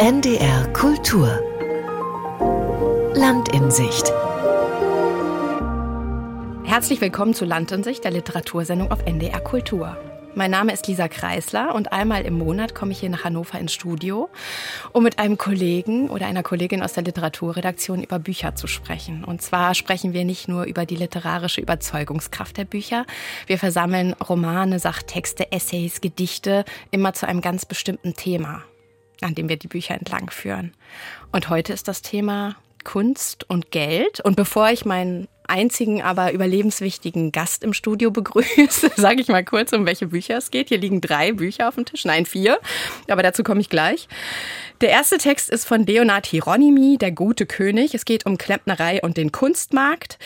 NDR Kultur Land in Sicht Herzlich willkommen zu Land in Sicht, der Literatursendung auf NDR Kultur. Mein Name ist Lisa Kreisler und einmal im Monat komme ich hier nach Hannover ins Studio, um mit einem Kollegen oder einer Kollegin aus der Literaturredaktion über Bücher zu sprechen. Und zwar sprechen wir nicht nur über die literarische Überzeugungskraft der Bücher. Wir versammeln Romane, Sachtexte, Essays, Gedichte immer zu einem ganz bestimmten Thema, an dem wir die Bücher entlang führen. Und heute ist das Thema Kunst und Geld. Und bevor ich meinen einzigen, aber überlebenswichtigen Gast im Studio begrüße, sage ich mal kurz, um welche Bücher es geht. Hier liegen drei Bücher auf dem Tisch, nein, vier, aber dazu komme ich gleich. Der erste Text ist von Leonard Hieronymi, Der gute König. Es geht um Klempnerei und den Kunstmarkt.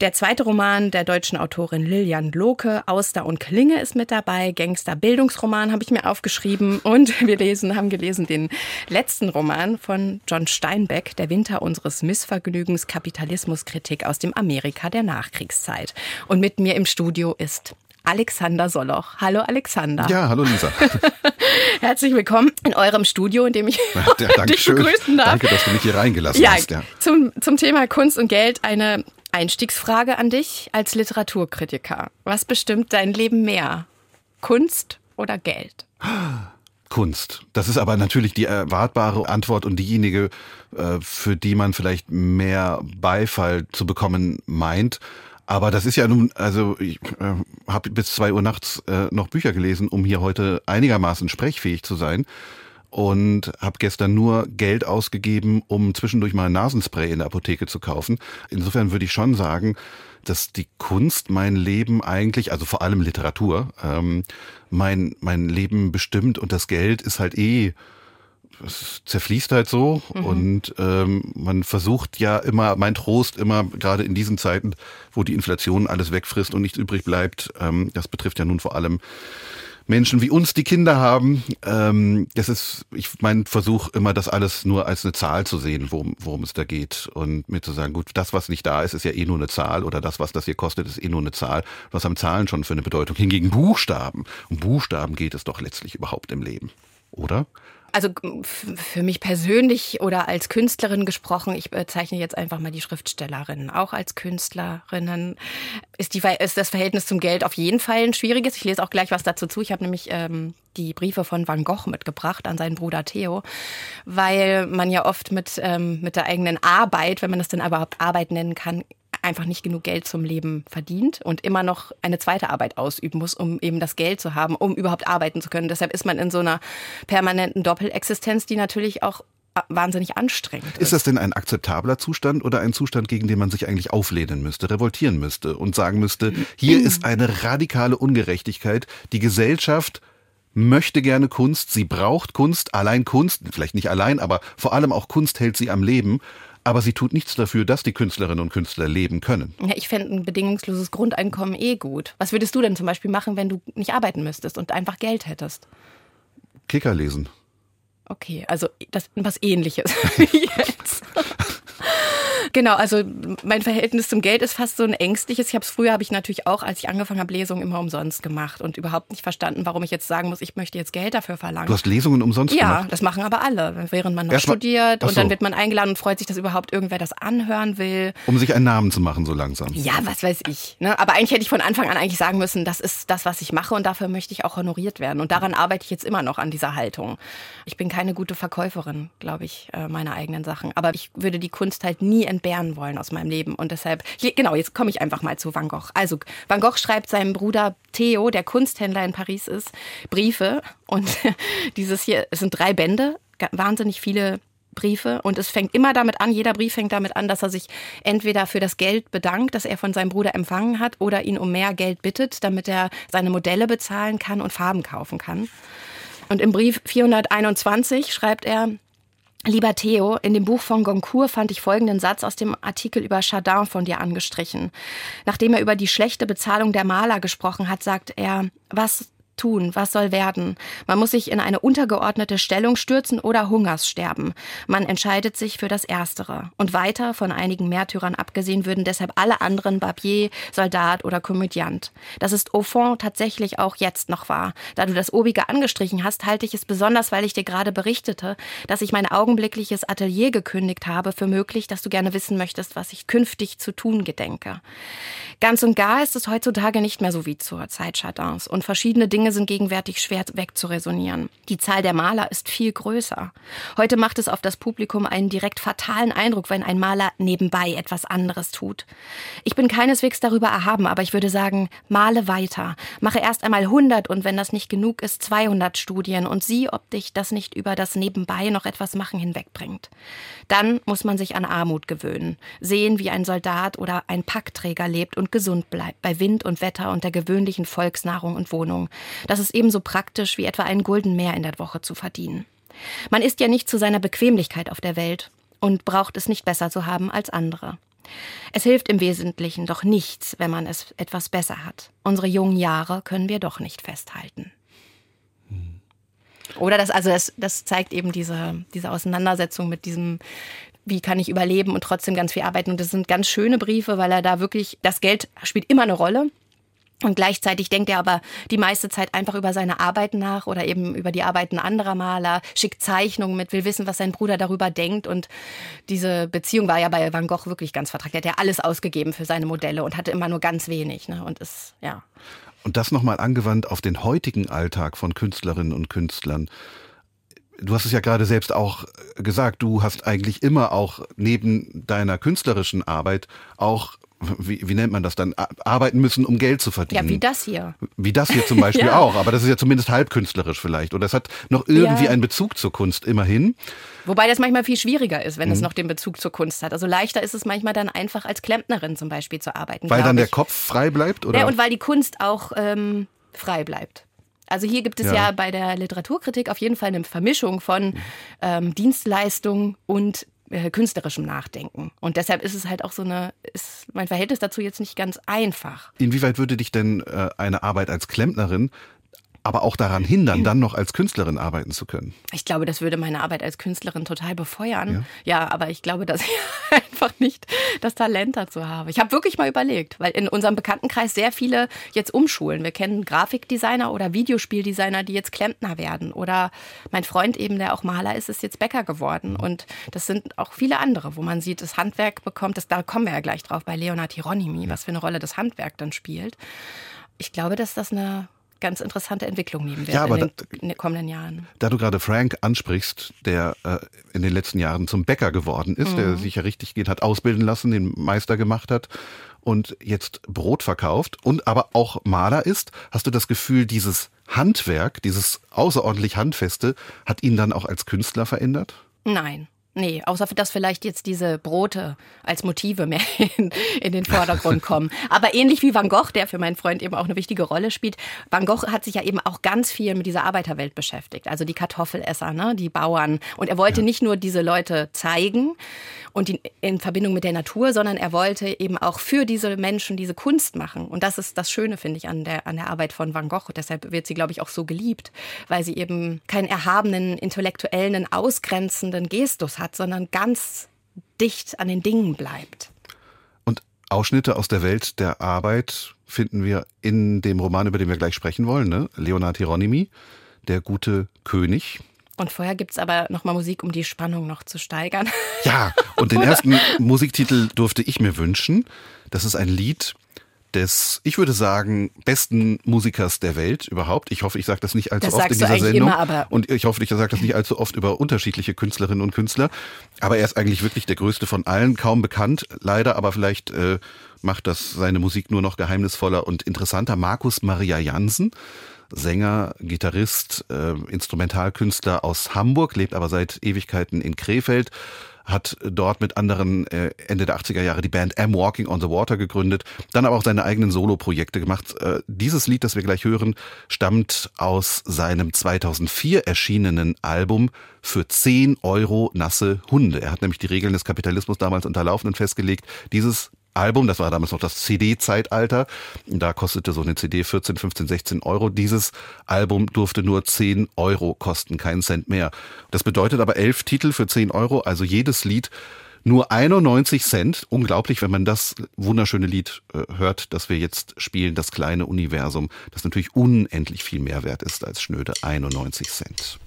Der zweite Roman der deutschen Autorin Lilian Loke, Auster und Klinge ist mit dabei. Gangster-Bildungsroman habe ich mir aufgeschrieben. Und wir lesen, haben gelesen den letzten Roman von John Steinbeck, Der Winter unseres Missvergnügens, Kapitalismuskritik aus dem Amerika der Nachkriegszeit. Und mit mir im Studio ist Alexander Soloch. Hallo Alexander. Ja, hallo Lisa. Herzlich willkommen in eurem Studio, in dem ich ja, dich schön. begrüßen darf. Danke, dass du mich hier reingelassen ja, hast. Ja. Zum, zum Thema Kunst und Geld eine Einstiegsfrage an dich als Literaturkritiker. Was bestimmt dein Leben mehr? Kunst oder Geld? Kunst. Das ist aber natürlich die erwartbare Antwort und diejenige, äh, für die man vielleicht mehr Beifall zu bekommen meint. Aber das ist ja nun, also ich äh, habe bis zwei Uhr nachts äh, noch Bücher gelesen, um hier heute einigermaßen sprechfähig zu sein. Und habe gestern nur Geld ausgegeben, um zwischendurch mal Nasenspray in der Apotheke zu kaufen. Insofern würde ich schon sagen, dass die Kunst mein Leben eigentlich, also vor allem Literatur, ähm, mein, mein Leben bestimmt und das Geld ist halt eh es zerfließt halt so mhm. und ähm, man versucht ja immer, mein Trost immer, gerade in diesen Zeiten, wo die Inflation alles wegfrisst und nichts übrig bleibt, ähm, das betrifft ja nun vor allem Menschen wie uns, die Kinder haben. Ähm, das ist, ich mein Versuch immer, das alles nur als eine Zahl zu sehen, worum, worum es da geht. Und mir zu sagen, gut, das, was nicht da ist, ist ja eh nur eine Zahl oder das, was das hier kostet, ist eh nur eine Zahl. Was haben Zahlen schon für eine Bedeutung? Hingegen Buchstaben. Um Buchstaben geht es doch letztlich überhaupt im Leben. Oder? Also für mich persönlich oder als Künstlerin gesprochen, ich bezeichne jetzt einfach mal die Schriftstellerinnen. Auch als Künstlerinnen ist, die, ist das Verhältnis zum Geld auf jeden Fall ein schwieriges. Ich lese auch gleich was dazu zu. Ich habe nämlich ähm, die Briefe von Van Gogh mitgebracht an seinen Bruder Theo, weil man ja oft mit, ähm, mit der eigenen Arbeit, wenn man das denn überhaupt Arbeit nennen kann, einfach nicht genug Geld zum Leben verdient und immer noch eine zweite Arbeit ausüben muss, um eben das Geld zu haben, um überhaupt arbeiten zu können. Deshalb ist man in so einer permanenten Doppelexistenz, die natürlich auch wahnsinnig anstrengend ist. Ist das denn ein akzeptabler Zustand oder ein Zustand, gegen den man sich eigentlich auflehnen müsste, revoltieren müsste und sagen müsste, hier ist eine radikale Ungerechtigkeit, die Gesellschaft möchte gerne Kunst, sie braucht Kunst, allein Kunst, vielleicht nicht allein, aber vor allem auch Kunst hält sie am Leben aber sie tut nichts dafür, dass die Künstlerinnen und Künstler leben können. Ja, ich fände ein bedingungsloses Grundeinkommen eh gut. Was würdest du denn zum Beispiel machen, wenn du nicht arbeiten müsstest und einfach Geld hättest? Kicker lesen. Okay, also das was ähnliches wie jetzt. Genau, also mein Verhältnis zum Geld ist fast so ein ängstliches. Ich habe es früher, habe ich natürlich auch, als ich angefangen habe, Lesungen immer umsonst gemacht und überhaupt nicht verstanden, warum ich jetzt sagen muss, ich möchte jetzt Geld dafür verlangen. Du hast Lesungen umsonst ja, gemacht? Ja, das machen aber alle, während man noch Erst studiert und dann wird man eingeladen und freut sich, dass überhaupt irgendwer das anhören will. Um sich einen Namen zu machen, so langsam. Ja, was weiß ich. Ne? Aber eigentlich hätte ich von Anfang an eigentlich sagen müssen, das ist das, was ich mache und dafür möchte ich auch honoriert werden. Und daran arbeite ich jetzt immer noch an dieser Haltung. Ich bin keine gute Verkäuferin, glaube ich, äh, meiner eigenen Sachen. Aber ich würde die Kunst halt nie entbehren wollen aus meinem Leben. Und deshalb, genau, jetzt komme ich einfach mal zu Van Gogh. Also, Van Gogh schreibt seinem Bruder Theo, der Kunsthändler in Paris ist, Briefe. Und dieses hier, es sind drei Bände, wahnsinnig viele Briefe und es fängt immer damit an, jeder Brief fängt damit an, dass er sich entweder für das Geld bedankt, das er von seinem Bruder empfangen hat, oder ihn um mehr Geld bittet, damit er seine Modelle bezahlen kann und Farben kaufen kann. Und im Brief 421 schreibt er, Lieber Theo, in dem Buch von Goncourt fand ich folgenden Satz aus dem Artikel über Chardin von dir angestrichen. Nachdem er über die schlechte Bezahlung der Maler gesprochen hat, sagt er, was tun? Was soll werden? Man muss sich in eine untergeordnete Stellung stürzen oder Hungerssterben. Man entscheidet sich für das Erstere. Und weiter, von einigen Märtyrern abgesehen, würden deshalb alle anderen Barbier, Soldat oder Komödiant. Das ist au fond tatsächlich auch jetzt noch wahr. Da du das obige angestrichen hast, halte ich es besonders, weil ich dir gerade berichtete, dass ich mein augenblickliches Atelier gekündigt habe, für möglich, dass du gerne wissen möchtest, was ich künftig zu tun gedenke. Ganz und gar ist es heutzutage nicht mehr so wie zur Zeit Chardins und verschiedene Dinge sind gegenwärtig schwer wegzuresonieren. Die Zahl der Maler ist viel größer. Heute macht es auf das Publikum einen direkt fatalen Eindruck, wenn ein Maler nebenbei etwas anderes tut. Ich bin keineswegs darüber erhaben, aber ich würde sagen, male weiter. Mache erst einmal 100 und wenn das nicht genug ist, 200 Studien und sieh, ob dich das nicht über das Nebenbei noch etwas machen hinwegbringt. Dann muss man sich an Armut gewöhnen, sehen, wie ein Soldat oder ein Packträger lebt und gesund bleibt bei Wind und Wetter und der gewöhnlichen Volksnahrung und Wohnung. Das ist ebenso praktisch wie etwa einen Gulden mehr in der Woche zu verdienen. Man ist ja nicht zu seiner Bequemlichkeit auf der Welt und braucht es nicht besser zu haben als andere. Es hilft im Wesentlichen doch nichts, wenn man es etwas besser hat. Unsere jungen Jahre können wir doch nicht festhalten. Oder das, also das, das zeigt eben diese, diese Auseinandersetzung mit diesem, wie kann ich überleben und trotzdem ganz viel arbeiten. Und das sind ganz schöne Briefe, weil er da wirklich, das Geld spielt immer eine Rolle. Und gleichzeitig denkt er aber die meiste Zeit einfach über seine Arbeiten nach oder eben über die Arbeiten anderer Maler, schickt Zeichnungen mit, will wissen, was sein Bruder darüber denkt. Und diese Beziehung war ja bei Van Gogh wirklich ganz vertragt. Er hat ja alles ausgegeben für seine Modelle und hatte immer nur ganz wenig. Ne? Und ist, ja. Und das nochmal angewandt auf den heutigen Alltag von Künstlerinnen und Künstlern. Du hast es ja gerade selbst auch gesagt, du hast eigentlich immer auch neben deiner künstlerischen Arbeit auch wie, wie nennt man das dann, arbeiten müssen, um Geld zu verdienen. Ja, wie das hier. Wie das hier zum Beispiel ja. auch, aber das ist ja zumindest halb künstlerisch vielleicht. Oder es hat noch irgendwie ja. einen Bezug zur Kunst, immerhin. Wobei das manchmal viel schwieriger ist, wenn mhm. es noch den Bezug zur Kunst hat. Also leichter ist es manchmal dann einfach als Klempnerin zum Beispiel zu arbeiten. Weil dann der Kopf frei bleibt? Oder? Ja, und weil die Kunst auch ähm, frei bleibt. Also hier gibt es ja. ja. bei der Literaturkritik auf jeden Fall eine Vermischung von ähm, Dienstleistung und äh, künstlerischem Nachdenken. Und deshalb ist es halt auch so eine, ist mein Verhältnis dazu jetzt nicht ganz einfach. Inwieweit würde dich denn äh, eine Arbeit als Klempnerin aber auch daran hindern, dann noch als Künstlerin arbeiten zu können. Ich glaube, das würde meine Arbeit als Künstlerin total befeuern. Ja, ja aber ich glaube, dass ich einfach nicht das Talent dazu habe. Ich habe wirklich mal überlegt, weil in unserem Bekanntenkreis sehr viele jetzt umschulen. Wir kennen Grafikdesigner oder Videospieldesigner, die jetzt Klempner werden. Oder mein Freund eben, der auch Maler ist, ist jetzt Bäcker geworden. Und das sind auch viele andere, wo man sieht, das Handwerk bekommt, das, da kommen wir ja gleich drauf bei Leonard Hieronymi, was für eine Rolle das Handwerk dann spielt. Ich glaube, dass das eine ganz interessante Entwicklung nehmen werden ja, aber in, den, da, den kommenden Jahren. Da du gerade Frank ansprichst, der äh, in den letzten Jahren zum Bäcker geworden ist, mhm. der sich ja richtig geht, hat ausbilden lassen, den Meister gemacht hat und jetzt Brot verkauft und aber auch Maler ist, hast du das Gefühl, dieses Handwerk, dieses außerordentlich Handfeste, hat ihn dann auch als Künstler verändert? Nein. Nee, außer dass vielleicht jetzt diese Brote als Motive mehr in, in, den Vordergrund kommen. Aber ähnlich wie Van Gogh, der für meinen Freund eben auch eine wichtige Rolle spielt. Van Gogh hat sich ja eben auch ganz viel mit dieser Arbeiterwelt beschäftigt. Also die Kartoffelesser, ne, die Bauern. Und er wollte ja. nicht nur diese Leute zeigen und die in Verbindung mit der Natur, sondern er wollte eben auch für diese Menschen diese Kunst machen. Und das ist das Schöne, finde ich, an der, an der Arbeit von Van Gogh. Deshalb wird sie, glaube ich, auch so geliebt, weil sie eben keinen erhabenen, intellektuellen, ausgrenzenden Gestus hat, sondern ganz dicht an den Dingen bleibt. Und Ausschnitte aus der Welt der Arbeit finden wir in dem Roman, über den wir gleich sprechen wollen, ne? Leonard Hieronymi, Der gute König. Und vorher gibt es aber nochmal Musik, um die Spannung noch zu steigern. Ja, und den ersten Musiktitel durfte ich mir wünschen. Das ist ein Lied, des, ich würde sagen, besten Musikers der Welt überhaupt. Ich hoffe, ich sage das nicht allzu das oft in dieser Sendung. Immer, und ich hoffe, ich sage das nicht allzu oft über unterschiedliche Künstlerinnen und Künstler. Aber er ist eigentlich wirklich der größte von allen, kaum bekannt, leider, aber vielleicht äh, macht das seine Musik nur noch geheimnisvoller und interessanter. Markus Maria Jansen. Sänger, Gitarrist, äh, Instrumentalkünstler aus Hamburg, lebt aber seit Ewigkeiten in Krefeld hat dort mit anderen äh, Ende der 80er Jahre die Band M Walking on the Water gegründet, dann aber auch seine eigenen Solo-Projekte gemacht. Äh, dieses Lied, das wir gleich hören, stammt aus seinem 2004 erschienenen Album für 10 Euro nasse Hunde. Er hat nämlich die Regeln des Kapitalismus damals unterlaufen und festgelegt, dieses Album, das war damals noch das CD-Zeitalter. Da kostete so eine CD 14, 15, 16 Euro. Dieses Album durfte nur 10 Euro kosten, keinen Cent mehr. Das bedeutet aber elf Titel für 10 Euro, also jedes Lied nur 91 Cent. Unglaublich, wenn man das wunderschöne Lied äh, hört, das wir jetzt spielen, das kleine Universum, das natürlich unendlich viel mehr wert ist als schnöde 91 Cent.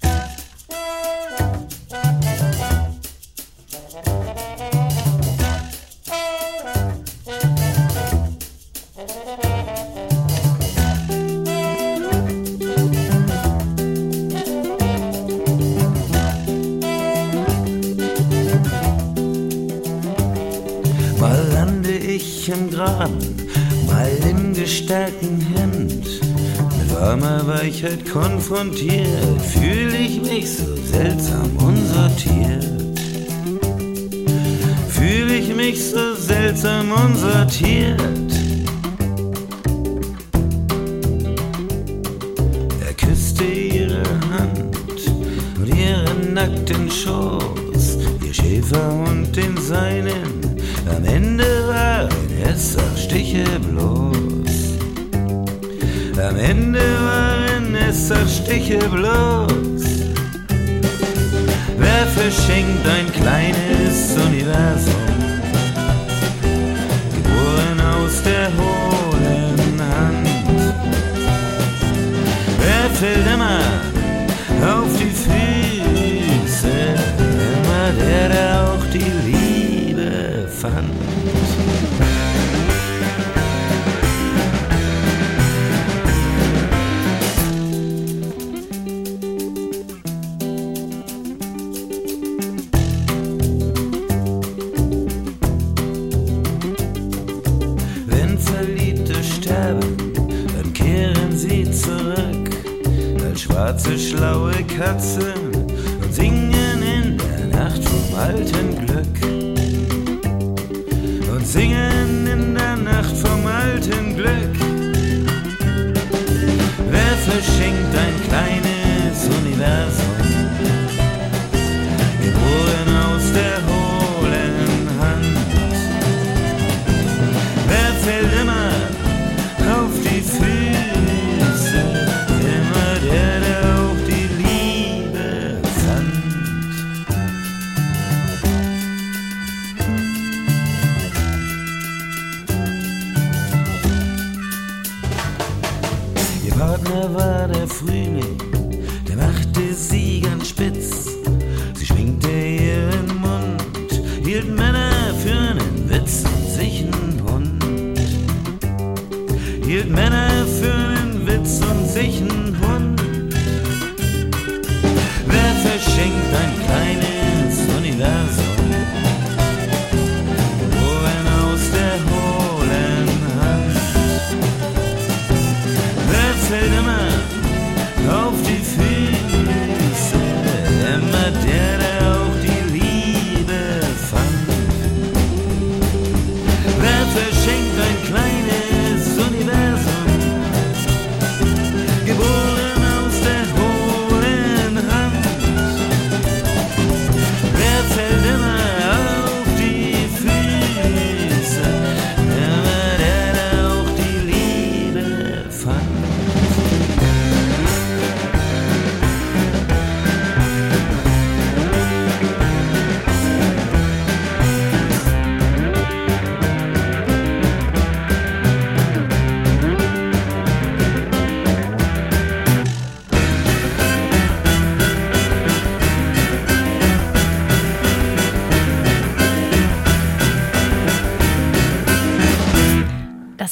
Weichheit konfrontiert, fühle ich mich so seltsam unsortiert. Fühle ich mich so seltsam unsortiert. Er küsste ihre Hand und ihren nackten Schoß, waren es auch Stiche bloß. Wer verschenkt ein kleines Universum? Geboren aus der hohlen Hand. Wer fällt immer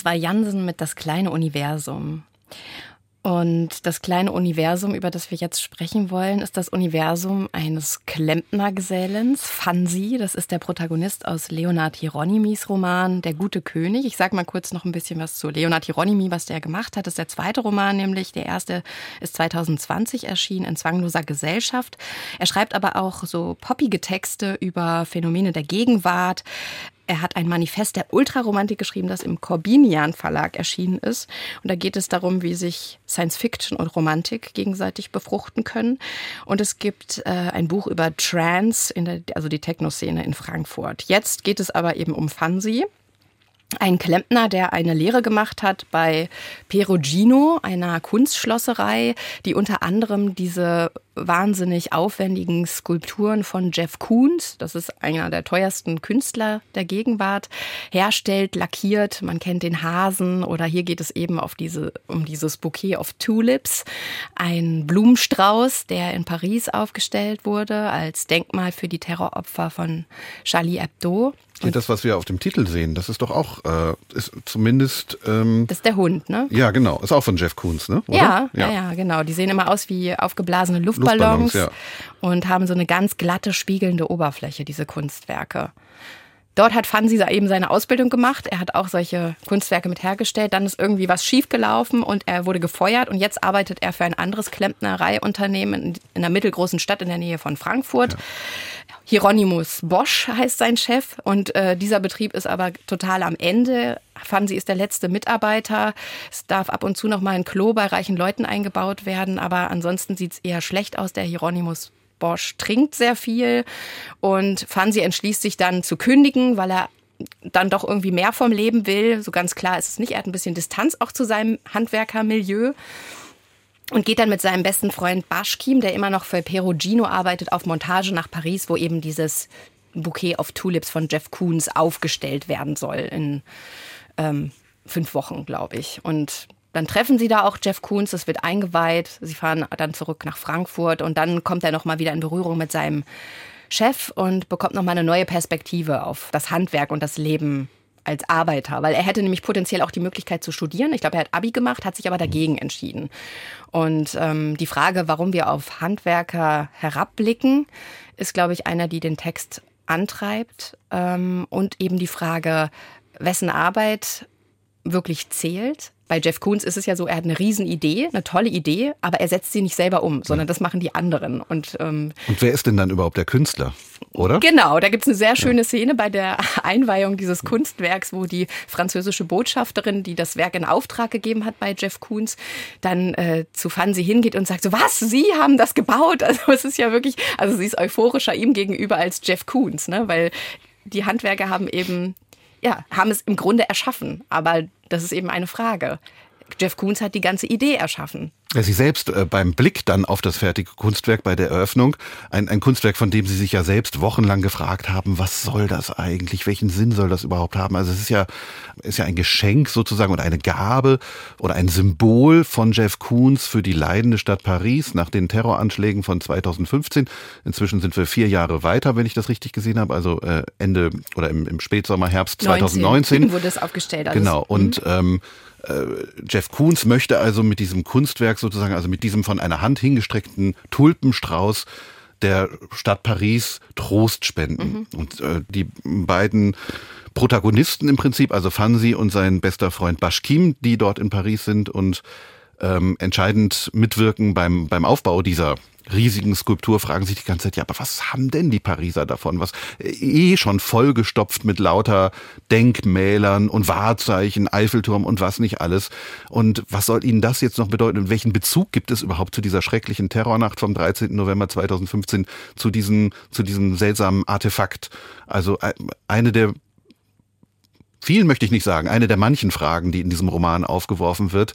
Das war Jansen mit Das kleine Universum. Und das kleine Universum, über das wir jetzt sprechen wollen, ist das Universum eines Klempnergesellens, Fansi. Das ist der Protagonist aus Leonard Hieronymis Roman Der gute König. Ich sage mal kurz noch ein bisschen was zu Leonard Hieronymi, was der gemacht hat. Das ist der zweite Roman, nämlich der erste ist 2020 erschienen in zwangloser Gesellschaft. Er schreibt aber auch so poppige Texte über Phänomene der Gegenwart. Er hat ein Manifest der Ultraromantik geschrieben, das im Corbinian Verlag erschienen ist. Und da geht es darum, wie sich Science Fiction und Romantik gegenseitig befruchten können. Und es gibt äh, ein Buch über Trance, in der, also die Techno-Szene in Frankfurt. Jetzt geht es aber eben um Fansi. ein Klempner, der eine Lehre gemacht hat bei Perugino, einer Kunstschlosserei, die unter anderem diese wahnsinnig aufwendigen Skulpturen von Jeff Koons, das ist einer der teuersten Künstler der Gegenwart, herstellt, lackiert. Man kennt den Hasen oder hier geht es eben auf diese, um dieses Bouquet of Tulips, ein Blumenstrauß, der in Paris aufgestellt wurde als Denkmal für die Terroropfer von Charlie Hebdo. Und das, was wir auf dem Titel sehen, das ist doch auch, äh, ist zumindest. Ähm, das ist der Hund, ne? Ja, genau. Ist auch von Jeff Koons, ne? Ja, ja, ja, genau. Die sehen immer aus wie aufgeblasene Luftballons, Luftballons ja. und haben so eine ganz glatte, spiegelnde Oberfläche, diese Kunstwerke. Dort hat Fansi eben seine Ausbildung gemacht. Er hat auch solche Kunstwerke mit hergestellt. Dann ist irgendwie was schiefgelaufen und er wurde gefeuert. Und jetzt arbeitet er für ein anderes Klempnereiunternehmen in einer mittelgroßen Stadt in der Nähe von Frankfurt. Ja. Hieronymus Bosch heißt sein Chef. Und äh, dieser Betrieb ist aber total am Ende. Fansi ist der letzte Mitarbeiter. Es darf ab und zu noch mal ein Klo bei reichen Leuten eingebaut werden. Aber ansonsten sieht es eher schlecht aus. Der Hieronymus Bosch trinkt sehr viel und Fansi entschließt sich dann zu kündigen, weil er dann doch irgendwie mehr vom Leben will. So ganz klar ist es nicht. Er hat ein bisschen Distanz auch zu seinem Handwerkermilieu und geht dann mit seinem besten Freund Baschkim, der immer noch für Perugino arbeitet, auf Montage nach Paris, wo eben dieses Bouquet of Tulips von Jeff Koons aufgestellt werden soll in ähm, fünf Wochen, glaube ich. Und dann treffen sie da auch Jeff Koons, es wird eingeweiht. Sie fahren dann zurück nach Frankfurt und dann kommt er nochmal wieder in Berührung mit seinem Chef und bekommt nochmal eine neue Perspektive auf das Handwerk und das Leben als Arbeiter, weil er hätte nämlich potenziell auch die Möglichkeit zu studieren. Ich glaube, er hat Abi gemacht, hat sich aber dagegen entschieden. Und ähm, die Frage, warum wir auf Handwerker herabblicken, ist, glaube ich, einer, die den Text antreibt. Ähm, und eben die Frage, wessen Arbeit wirklich zählt bei Jeff Koons ist es ja so, er hat eine Riesenidee, eine tolle Idee, aber er setzt sie nicht selber um, sondern das machen die anderen. Und, ähm, und wer ist denn dann überhaupt der Künstler? Oder? Genau, da gibt es eine sehr schöne Szene bei der Einweihung dieses Kunstwerks, wo die französische Botschafterin, die das Werk in Auftrag gegeben hat bei Jeff Koons, dann äh, zu Fancy hingeht und sagt so, was, Sie haben das gebaut? Also es ist ja wirklich, also sie ist euphorischer ihm gegenüber als Jeff Koons, ne? weil die Handwerker haben eben ja, haben es im Grunde erschaffen. Aber das ist eben eine Frage. Jeff Koons hat die ganze Idee erschaffen. Sie selbst äh, beim Blick dann auf das fertige Kunstwerk bei der Eröffnung, ein, ein Kunstwerk, von dem Sie sich ja selbst wochenlang gefragt haben, was soll das eigentlich, welchen Sinn soll das überhaupt haben? Also es ist ja, ist ja ein Geschenk sozusagen und eine Gabe oder ein Symbol von Jeff Koons für die leidende Stadt Paris nach den Terroranschlägen von 2015. Inzwischen sind wir vier Jahre weiter, wenn ich das richtig gesehen habe, also äh, Ende oder im, im Spätsommer, Herbst 2019. 19. wurde es aufgestellt. Also genau, und mhm. ähm, äh, Jeff Koons möchte also mit diesem Kunstwerk sozusagen, also mit diesem von einer Hand hingestreckten Tulpenstrauß der Stadt Paris Trost spenden. Mhm. Und äh, die beiden Protagonisten im Prinzip, also Fansi und sein bester Freund Bashkim, die dort in Paris sind und ähm, entscheidend mitwirken beim, beim Aufbau dieser riesigen Skulptur fragen sich die ganze Zeit, ja, aber was haben denn die Pariser davon? Was eh schon vollgestopft mit lauter Denkmälern und Wahrzeichen, Eiffelturm und was nicht alles. Und was soll ihnen das jetzt noch bedeuten? Und welchen Bezug gibt es überhaupt zu dieser schrecklichen Terrornacht vom 13. November 2015, zu diesem, zu diesem seltsamen Artefakt? Also äh, eine der vielen möchte ich nicht sagen, eine der manchen Fragen, die in diesem Roman aufgeworfen wird,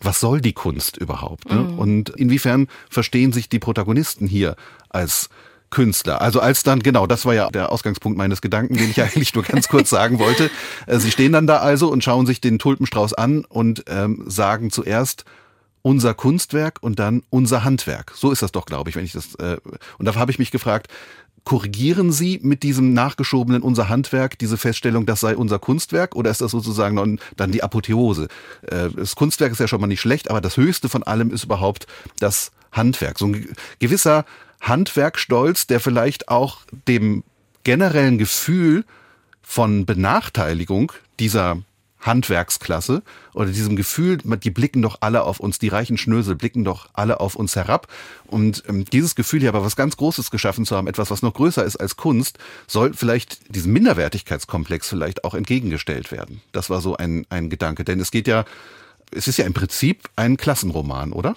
was soll die Kunst überhaupt? Ne? Mhm. Und inwiefern verstehen sich die Protagonisten hier als Künstler. Also als dann, genau, das war ja der Ausgangspunkt meines Gedanken, den ich eigentlich nur ganz kurz sagen wollte. Äh, sie stehen dann da also und schauen sich den Tulpenstrauß an und ähm, sagen zuerst, unser Kunstwerk und dann unser Handwerk. So ist das doch, glaube ich, wenn ich das. Äh, und da habe ich mich gefragt, korrigieren Sie mit diesem nachgeschobenen unser Handwerk diese Feststellung, das sei unser Kunstwerk oder ist das sozusagen dann die Apotheose? Äh, das Kunstwerk ist ja schon mal nicht schlecht, aber das Höchste von allem ist überhaupt das Handwerk. So ein gewisser Handwerkstolz, der vielleicht auch dem generellen Gefühl von Benachteiligung dieser Handwerksklasse oder diesem Gefühl, die blicken doch alle auf uns, die reichen Schnösel blicken doch alle auf uns herab. Und ähm, dieses Gefühl hier aber was ganz Großes geschaffen zu haben, etwas, was noch größer ist als Kunst, soll vielleicht diesem Minderwertigkeitskomplex vielleicht auch entgegengestellt werden. Das war so ein, ein Gedanke. Denn es geht ja, es ist ja im Prinzip ein Klassenroman, oder?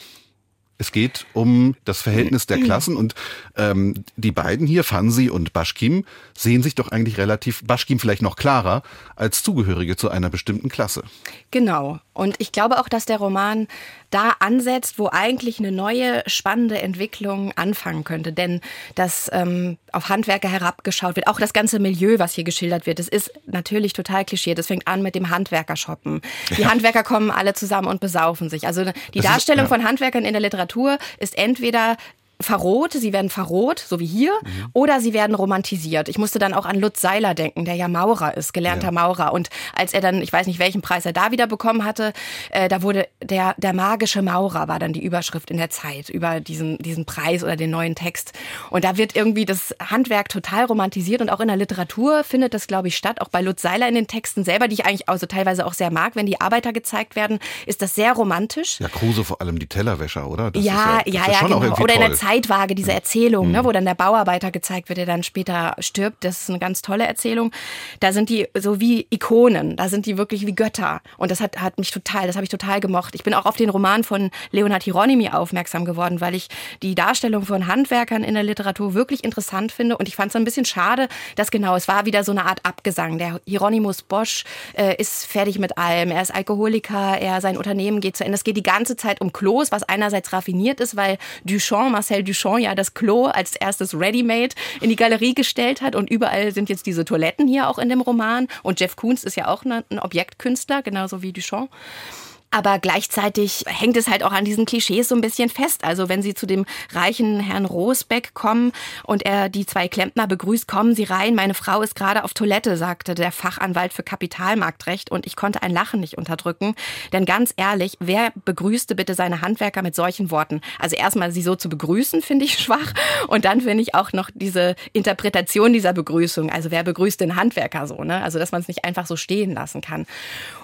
Es geht um das Verhältnis der Klassen und ähm, die beiden hier, Fansi und Baschkim, sehen sich doch eigentlich relativ, Baschkim vielleicht noch klarer, als Zugehörige zu einer bestimmten Klasse. Genau. Und ich glaube auch, dass der Roman da ansetzt, wo eigentlich eine neue spannende Entwicklung anfangen könnte. Denn dass ähm, auf Handwerker herabgeschaut wird, auch das ganze Milieu, was hier geschildert wird, das ist natürlich total klischiert. Das fängt an mit dem Handwerkershoppen. Die ja. Handwerker kommen alle zusammen und besaufen sich. Also die das Darstellung ist, ja. von Handwerkern in der Literatur ist entweder verroht, sie werden verroht, so wie hier, mhm. oder sie werden romantisiert. Ich musste dann auch an Lutz Seiler denken, der ja Maurer ist, gelernter ja. Maurer. Und als er dann, ich weiß nicht, welchen Preis er da wieder bekommen hatte, äh, da wurde der, der magische Maurer war dann die Überschrift in der Zeit über diesen, diesen Preis oder den neuen Text. Und da wird irgendwie das Handwerk total romantisiert und auch in der Literatur findet das, glaube ich, statt. Auch bei Lutz Seiler in den Texten selber, die ich eigentlich also teilweise auch sehr mag, wenn die Arbeiter gezeigt werden, ist das sehr romantisch. Ja, Kruse vor allem die Tellerwäscher, oder? Das ja, ja, ja, ja, genau. Oder in der Zeit Zeitwaage, diese Erzählung, mhm. ne, wo dann der Bauarbeiter gezeigt wird, der dann später stirbt. Das ist eine ganz tolle Erzählung. Da sind die so wie Ikonen, da sind die wirklich wie Götter. Und das hat, hat mich total, das habe ich total gemocht. Ich bin auch auf den Roman von Leonhard Hieronymi aufmerksam geworden, weil ich die Darstellung von Handwerkern in der Literatur wirklich interessant finde. Und ich fand es ein bisschen schade, dass genau, es war wieder so eine Art Abgesang. Der Hieronymus Bosch äh, ist fertig mit allem. Er ist Alkoholiker, er, sein Unternehmen geht zu Ende. Es geht die ganze Zeit um Klos, was einerseits raffiniert ist, weil Duchamp Duchamp, Marcel Duchamp ja das Klo als erstes Ready-Made in die Galerie gestellt hat und überall sind jetzt diese Toiletten hier auch in dem Roman und Jeff Koons ist ja auch ein Objektkünstler, genauso wie Duchamp. Aber gleichzeitig hängt es halt auch an diesen Klischees so ein bisschen fest. Also wenn Sie zu dem reichen Herrn Rosbeck kommen und er die zwei Klempner begrüßt, kommen Sie rein, meine Frau ist gerade auf Toilette, sagte der Fachanwalt für Kapitalmarktrecht und ich konnte ein Lachen nicht unterdrücken. Denn ganz ehrlich, wer begrüßte bitte seine Handwerker mit solchen Worten? Also erstmal sie so zu begrüßen, finde ich schwach. Und dann finde ich auch noch diese Interpretation dieser Begrüßung. Also wer begrüßt den Handwerker so, ne? Also dass man es nicht einfach so stehen lassen kann.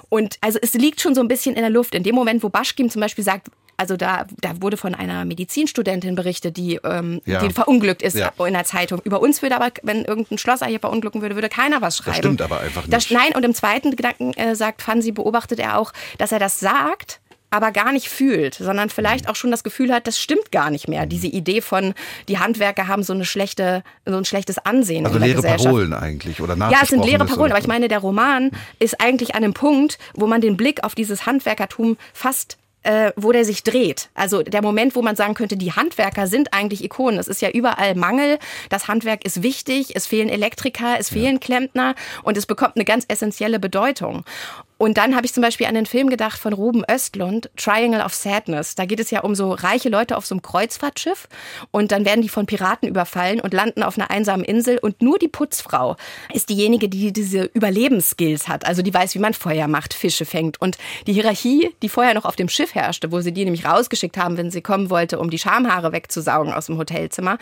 Und also es liegt schon so ein bisschen in der Luft. In dem Moment, wo Baschkim zum Beispiel sagt, also da, da wurde von einer Medizinstudentin berichtet, die, ähm, ja. die verunglückt ist ja. in der Zeitung. Über uns würde aber, wenn irgendein Schlosser hier verunglücken würde, würde keiner was schreiben. Das stimmt aber einfach nicht. Das, nein, und im zweiten Gedanken äh, sagt Fansi, beobachtet er auch, dass er das sagt, aber gar nicht fühlt, sondern vielleicht auch schon das Gefühl hat, das stimmt gar nicht mehr. Diese Idee von, die Handwerker haben so eine schlechte, so ein schlechtes Ansehen also leere. Parolen eigentlich oder Ja, es sind leere Parolen, aber ich meine, der Roman ist eigentlich an einem Punkt, wo man den Blick auf dieses Handwerkertum fast äh, wo der sich dreht. Also der Moment, wo man sagen könnte, die Handwerker sind eigentlich Ikonen. Es ist ja überall Mangel. Das Handwerk ist wichtig. Es fehlen Elektriker, es fehlen ja. Klempner und es bekommt eine ganz essentielle Bedeutung. Und dann habe ich zum Beispiel an den Film gedacht von Ruben Östlund, Triangle of Sadness. Da geht es ja um so reiche Leute auf so einem Kreuzfahrtschiff und dann werden die von Piraten überfallen und landen auf einer einsamen Insel und nur die Putzfrau ist diejenige, die diese Überlebensskills hat. Also die weiß, wie man Feuer macht, Fische fängt. Und die Hierarchie, die vorher noch auf dem Schiff herrschte, wo sie die nämlich rausgeschickt haben, wenn sie kommen wollte, um die Schamhaare wegzusaugen aus dem Hotelzimmer,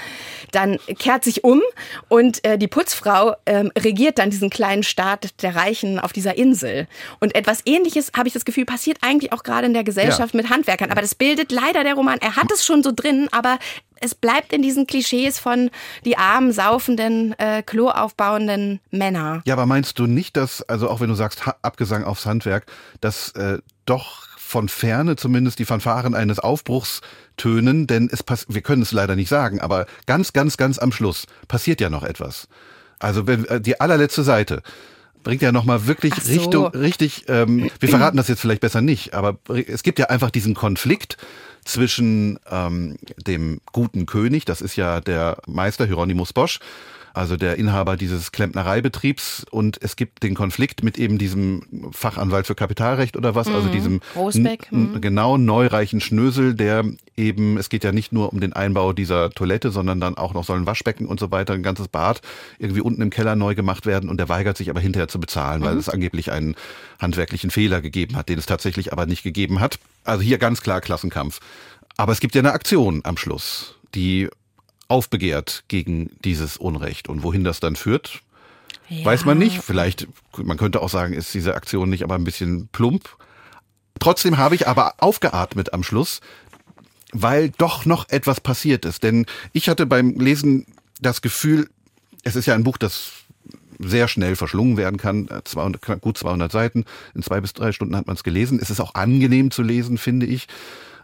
dann kehrt sich um und äh, die Putzfrau äh, regiert dann diesen kleinen Staat der Reichen auf dieser Insel. Und etwas Ähnliches, habe ich das Gefühl, passiert eigentlich auch gerade in der Gesellschaft ja. mit Handwerkern. Aber das bildet leider der Roman. Er hat es schon so drin, aber es bleibt in diesen Klischees von die armen, saufenden, äh, Klo aufbauenden Männer. Ja, aber meinst du nicht, dass, also auch wenn du sagst, ha Abgesang aufs Handwerk, dass äh, doch von ferne zumindest die Fanfaren eines Aufbruchs tönen, denn es pass wir können es leider nicht sagen, aber ganz, ganz, ganz am Schluss passiert ja noch etwas. Also wenn, äh, die allerletzte Seite bringt ja nochmal wirklich so. Richtung, richtig, ähm, wir verraten das jetzt vielleicht besser nicht, aber es gibt ja einfach diesen Konflikt zwischen ähm, dem guten König, das ist ja der Meister Hieronymus Bosch, also der Inhaber dieses Klempnereibetriebs. Und es gibt den Konflikt mit eben diesem Fachanwalt für Kapitalrecht oder was, also mhm. also diesem Rosbeck. Mhm. genau neureichen Schnösel, der eben, es geht ja nicht nur um den Einbau dieser Toilette, sondern dann auch noch sollen Waschbecken und so weiter, ein ganzes Bad irgendwie unten im Keller neu gemacht werden und der weigert sich aber hinterher zu bezahlen, mhm. weil es angeblich einen handwerklichen Fehler gegeben hat, den es tatsächlich aber nicht gegeben hat. Also hier ganz klar Klassenkampf. Aber es gibt ja eine Aktion am Schluss, die aufbegehrt gegen dieses Unrecht. Und wohin das dann führt, ja. weiß man nicht. Vielleicht, man könnte auch sagen, ist diese Aktion nicht aber ein bisschen plump. Trotzdem habe ich aber aufgeatmet am Schluss, weil doch noch etwas passiert ist. Denn ich hatte beim Lesen das Gefühl, es ist ja ein Buch, das sehr schnell verschlungen werden kann. 200, gut 200 Seiten. In zwei bis drei Stunden hat man es gelesen. Es ist auch angenehm zu lesen, finde ich.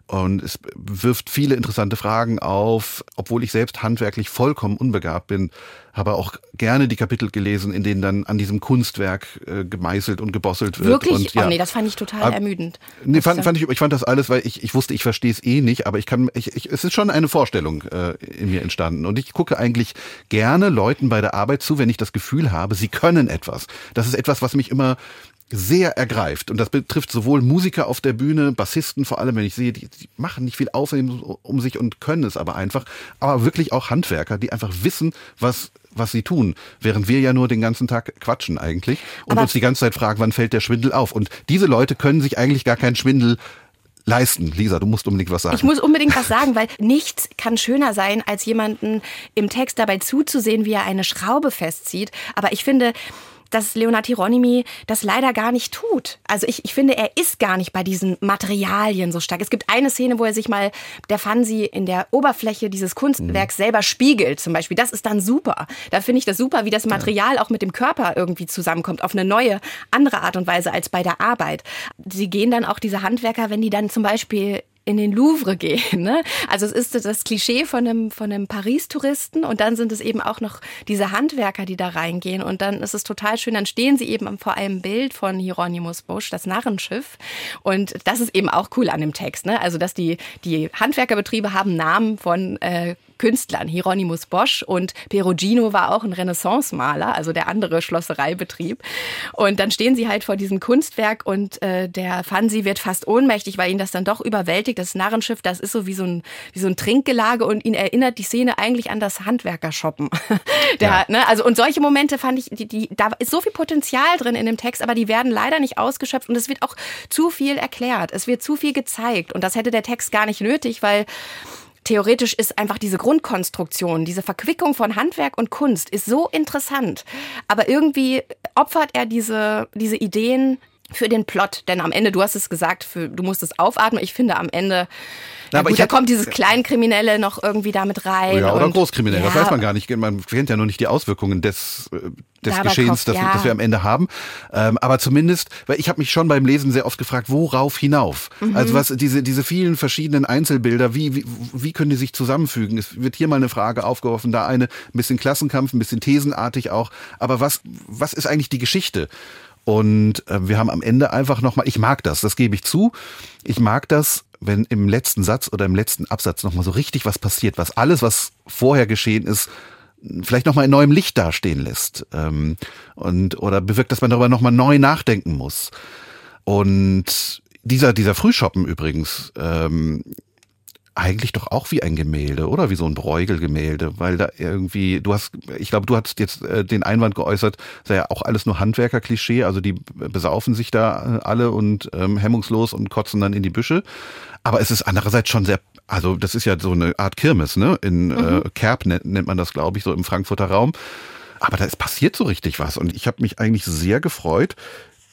Und es wirft viele interessante Fragen auf, obwohl ich selbst handwerklich vollkommen unbegabt bin, habe auch gerne die Kapitel gelesen, in denen dann an diesem Kunstwerk äh, gemeißelt und gebosselt wird. Wirklich? Und, ja, oh nee, das fand ich total Ab- ermüdend. Nee, fand, fand ich, ich fand das alles, weil ich, ich wusste, ich verstehe es eh nicht, aber ich kann, ich, ich, es ist schon eine Vorstellung äh, in mir entstanden. Und ich gucke eigentlich gerne Leuten bei der Arbeit zu, wenn ich das Gefühl habe, sie können etwas. Das ist etwas, was mich immer sehr ergreift. Und das betrifft sowohl Musiker auf der Bühne, Bassisten vor allem, wenn ich sehe, die, die machen nicht viel Aufsehen um sich und können es aber einfach, aber wirklich auch Handwerker, die einfach wissen, was was sie tun, während wir ja nur den ganzen Tag quatschen eigentlich und Aber- uns die ganze Zeit fragen, wann fällt der Schwindel auf. Und diese Leute können sich eigentlich gar keinen Schwindel leisten. Lisa, du musst unbedingt was sagen. Ich muss unbedingt was sagen, weil nichts kann schöner sein, als jemanden im Text dabei zuzusehen, wie er eine Schraube festzieht. Aber ich finde, dass Leonard Hieronymi das leider gar nicht tut. Also ich, ich finde, er ist gar nicht bei diesen Materialien so stark. Es gibt eine Szene, wo er sich mal der Fansi in der Oberfläche dieses Kunstwerks selber spiegelt, zum Beispiel. Das ist dann super. Da finde ich das super, wie das Material auch mit dem Körper irgendwie zusammenkommt, auf eine neue, andere Art und Weise als bei der Arbeit. Sie gehen dann auch, diese Handwerker, wenn die dann zum Beispiel in den Louvre gehen. Ne? Also es ist das Klischee von einem, von einem Paris-Touristen und dann sind es eben auch noch diese Handwerker, die da reingehen und dann ist es total schön, dann stehen sie eben vor einem Bild von Hieronymus Bosch, das Narrenschiff und das ist eben auch cool an dem Text. Ne? Also dass die, die Handwerkerbetriebe haben Namen von äh, Künstlern. Hieronymus Bosch und Perugino war auch ein Renaissance-Maler, also der andere Schlossereibetrieb. Und dann stehen sie halt vor diesem Kunstwerk und äh, der Fansi wird fast ohnmächtig, weil ihn das dann doch überwältigt. Das Narrenschiff, das ist so wie so ein, wie so ein Trinkgelage und ihn erinnert die Szene eigentlich an das Handwerkershoppen. Der, Ja. ne, also und solche Momente fand ich, die, die, da ist so viel Potenzial drin in dem Text, aber die werden leider nicht ausgeschöpft und es wird auch zu viel erklärt. Es wird zu viel gezeigt und das hätte der Text gar nicht nötig, weil theoretisch ist einfach diese Grundkonstruktion, diese Verquickung von Handwerk und Kunst ist so interessant. Aber irgendwie opfert er diese, diese Ideen für den Plot. Denn am Ende, du hast es gesagt, für, du musst es aufatmen. Ich finde am Ende, Na, ja, aber gut, da kommt dieses Kleinkriminelle noch irgendwie damit rein. ja, oder und- Großkriminell, das Ja, weiß man gar nicht. Man kennt ja noch nicht die Auswirkungen des, äh, des Ja, aber Geschehens, das, ja. das wir am Ende haben. Ähm, aber zumindest, weil ich habe mich schon beim Lesen sehr oft gefragt, worauf hinauf? Mhm. Also was diese, diese vielen verschiedenen Einzelbilder, wie, wie, wie können die sich zusammenfügen? Es wird hier mal eine Frage aufgeworfen, da eine, ein bisschen Klassenkampf, ein bisschen thesenartig auch. Aber was, was ist eigentlich die Geschichte? Und äh, wir haben am Ende einfach nochmal, ich mag das, das gebe ich zu. Ich mag das, wenn im letzten Satz oder im letzten Absatz nochmal so richtig was passiert, was alles, was vorher geschehen ist, vielleicht nochmal in neuem Licht dastehen lässt. Ähm, und, oder bewirkt, dass man darüber nochmal neu nachdenken muss. Und dieser, dieser Frühschoppen übrigens, ähm, eigentlich doch auch wie ein Gemälde, oder? Wie so ein Bruegel-Gemälde, weil da irgendwie, du hast, ich glaube, du hast jetzt äh, den Einwand geäußert, sei ja auch alles nur Handwerker-Klischee, also die besaufen sich da äh, alle und ähm, hemmungslos und kotzen dann in die Büsche. Aber es ist andererseits schon sehr, also das ist ja so eine Art Kirmes, ne? In äh, Kerb nennt, nennt man das, glaube ich, so im Frankfurter Raum. Aber da ist passiert so richtig was und ich habe mich eigentlich sehr gefreut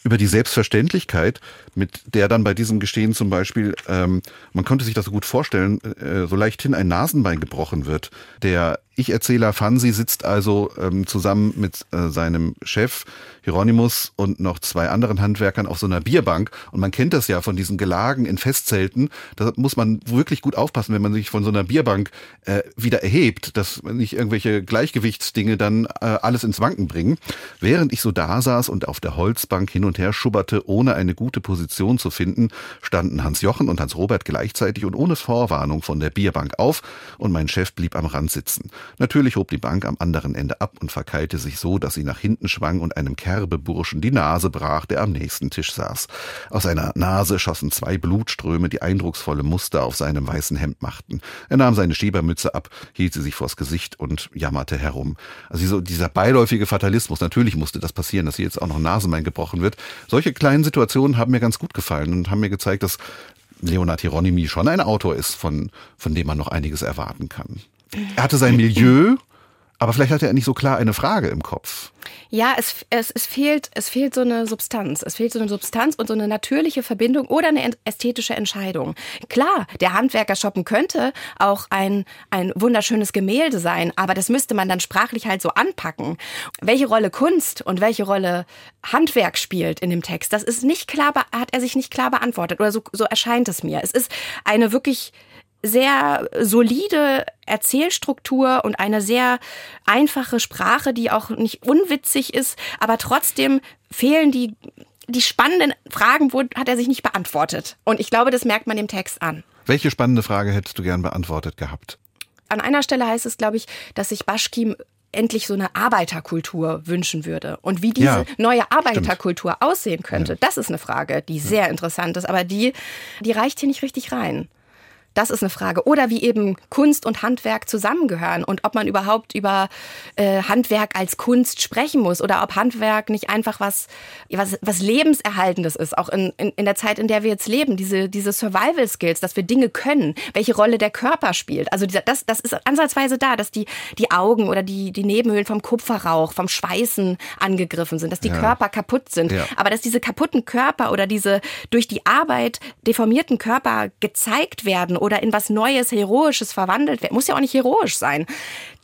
über die Selbstverständlichkeit, mit der dann bei diesem Geschehen zum Beispiel, ähm, man konnte sich das so gut vorstellen, äh, so leichthin ein Nasenbein gebrochen wird. Der Ich-Erzähler Fansi sitzt also ähm, zusammen mit äh, seinem Chef Hieronymus und noch zwei anderen Handwerkern auf so einer Bierbank. Und man kennt das ja von diesen Gelagen in Festzelten. Da muss man wirklich gut aufpassen, wenn man sich von so einer Bierbank äh, wieder erhebt, dass nicht irgendwelche Gleichgewichtsdinge dann äh, alles ins Wanken bringen. Während ich so da saß und auf der Holzbank hin und her schubberte, ohne eine gute Position zu finden, standen Hans Jochen und Hans Robert gleichzeitig und ohne Vorwarnung von der Bierbank auf und mein Chef blieb am Rand sitzen. Natürlich hob die Bank am anderen Ende ab und verkeilte sich so, dass sie nach hinten schwang und einem Kerbeburschen die Nase brach, der am nächsten Tisch saß. Aus seiner Nase schossen zwei Blutströme, die eindrucksvolle Muster auf seinem weißen Hemd machten. Er nahm seine Schiebermütze ab, hielt sie sich vors Gesicht und jammerte herum. Also so dieser beiläufige Fatalismus, natürlich musste das passieren, dass hier jetzt auch noch ein Nasenbein gebrochen wird. Solche kleinen Situationen haben mir ganz gut gefallen und haben mir gezeigt, dass Leonard Hieronymi schon ein Autor ist, von, von dem man noch einiges erwarten kann. Er hatte sein Milieu, aber vielleicht hatte er nicht so klar eine Frage im Kopf. Ja, es, es, es, fehlt, es fehlt so eine Substanz. Es fehlt so eine Substanz und so eine natürliche Verbindung oder eine ästhetische Entscheidung. Klar, der Handwerker shoppen könnte auch ein, ein wunderschönes Gemälde sein, aber das müsste man dann sprachlich halt so anpacken. Welche Rolle Kunst und welche Rolle Handwerk spielt in dem Text, das ist nicht klar, hat er sich nicht klar beantwortet oder so, so erscheint es mir. Es ist eine wirklich sehr solide Erzählstruktur und eine sehr einfache Sprache, die auch nicht unwitzig ist, aber trotzdem fehlen die die spannenden Fragen wo, hat er sich nicht beantwortet. Und ich glaube, das merkt man dem Text an. Welche spannende Frage hättest du gern beantwortet gehabt? An einer Stelle heißt es, glaube ich, dass sich Baschkim endlich so eine Arbeiterkultur wünschen würde. Und wie diese ja, neue Arbeiterkultur stimmt. aussehen könnte, ja. das ist eine Frage, die sehr interessant ist. Aber die, die reicht hier nicht richtig rein. Das ist eine Frage. Oder wie eben Kunst und Handwerk zusammengehören und ob man überhaupt über äh, Handwerk als Kunst sprechen muss oder ob Handwerk nicht einfach was, was, was Lebenserhaltendes ist, auch in, in, in der Zeit, in der wir jetzt leben. Diese, diese Survival Skills, dass wir Dinge können, welche Rolle der Körper spielt. Also dieser, das, das ist ansatzweise da, dass die, die Augen oder die, die Nebenhöhlen vom Kupferrauch, vom Schweißen angegriffen sind, dass die ja. Körper kaputt sind. Ja. Aber dass diese kaputten Körper oder diese durch die Arbeit deformierten Körper gezeigt werden oder in was Neues, Heroisches verwandelt wird. Muss ja auch nicht heroisch sein.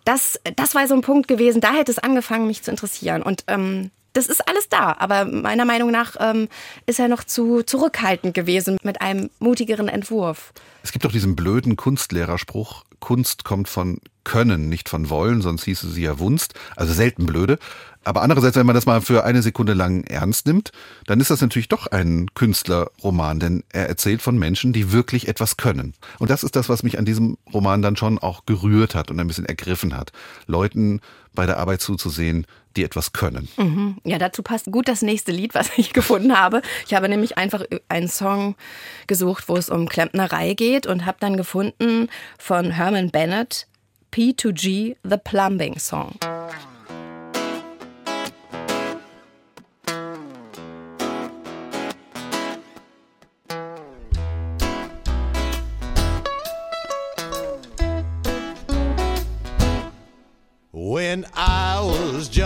Das, das war so ein Punkt gewesen, da hätte es angefangen, mich zu interessieren. Und ähm, das ist alles da, aber meiner Meinung nach ähm, ist er noch zu zurückhaltend gewesen mit einem mutigeren Entwurf. Es gibt doch diesen blöden Kunstlehrerspruch, Kunst kommt von Können, nicht von Wollen, sonst hieße sie ja Wunst, also selten blöde. Aber andererseits, wenn man das mal für eine Sekunde lang ernst nimmt, dann ist das natürlich doch ein Künstlerroman, denn er erzählt von Menschen, die wirklich etwas können. Und das ist das, was mich an diesem Roman dann schon auch gerührt hat und ein bisschen ergriffen hat. Leuten bei der Arbeit zuzusehen, die etwas können. Mhm. Ja, dazu passt gut das nächste Lied, was ich gefunden habe. Ich habe nämlich einfach einen Song gesucht, wo es um Klempnerei geht und habe dann gefunden von Herman Bennett P2G The Plumbing Song.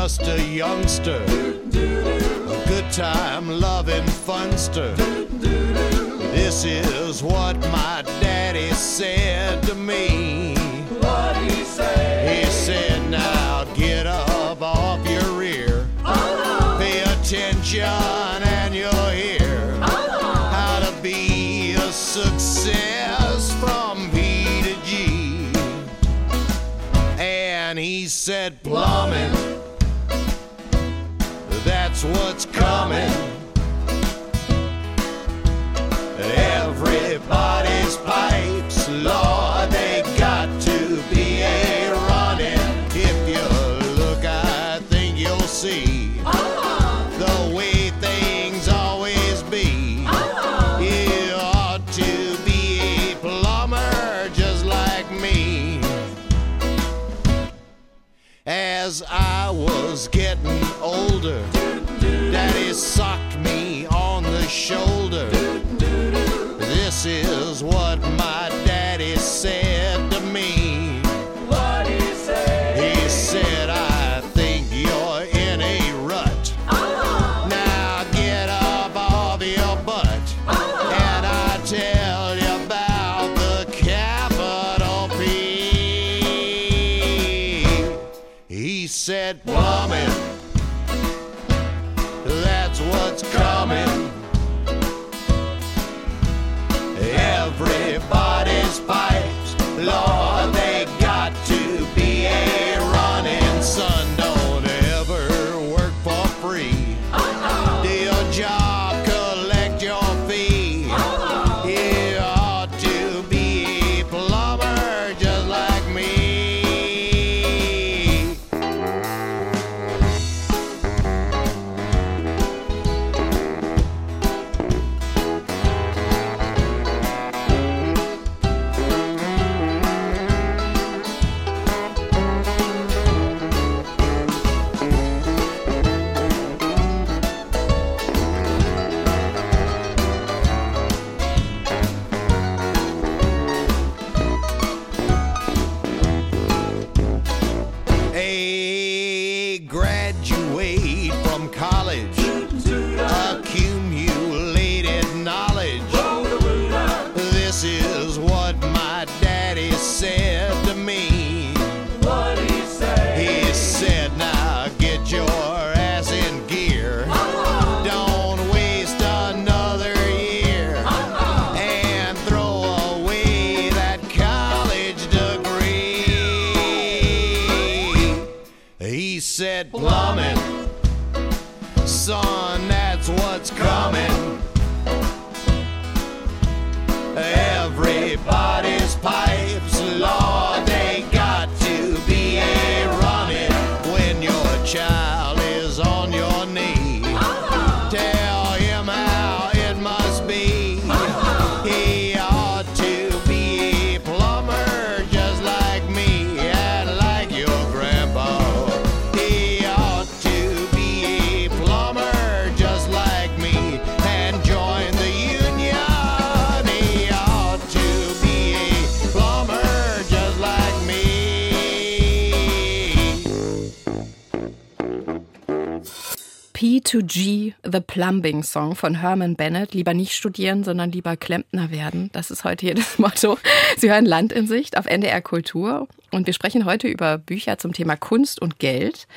Just a youngster, a good time loving funster. This is what my daddy said to me. What he say? He said, Now get up off your rear, uh-huh. pay attention, and you'll hear uh-huh. how to be a success from P to G. And he said, Plumbing, what's coming. Everybody's pipes, Lord, they got to be a running. If you look, I think you'll see uh-huh. the way things always be. Uh-huh. You ought to be a plumber just like me. As I was getting older, Daddy socked me on the shoulder. This is what P2G, The Plumbing Song von Herman Bennett. Lieber nicht studieren, sondern lieber Klempner werden. Das ist heute hier das Motto. Sie hören Land in Sicht auf NDR Kultur. Und wir sprechen heute über Bücher zum Thema Kunst und Geld.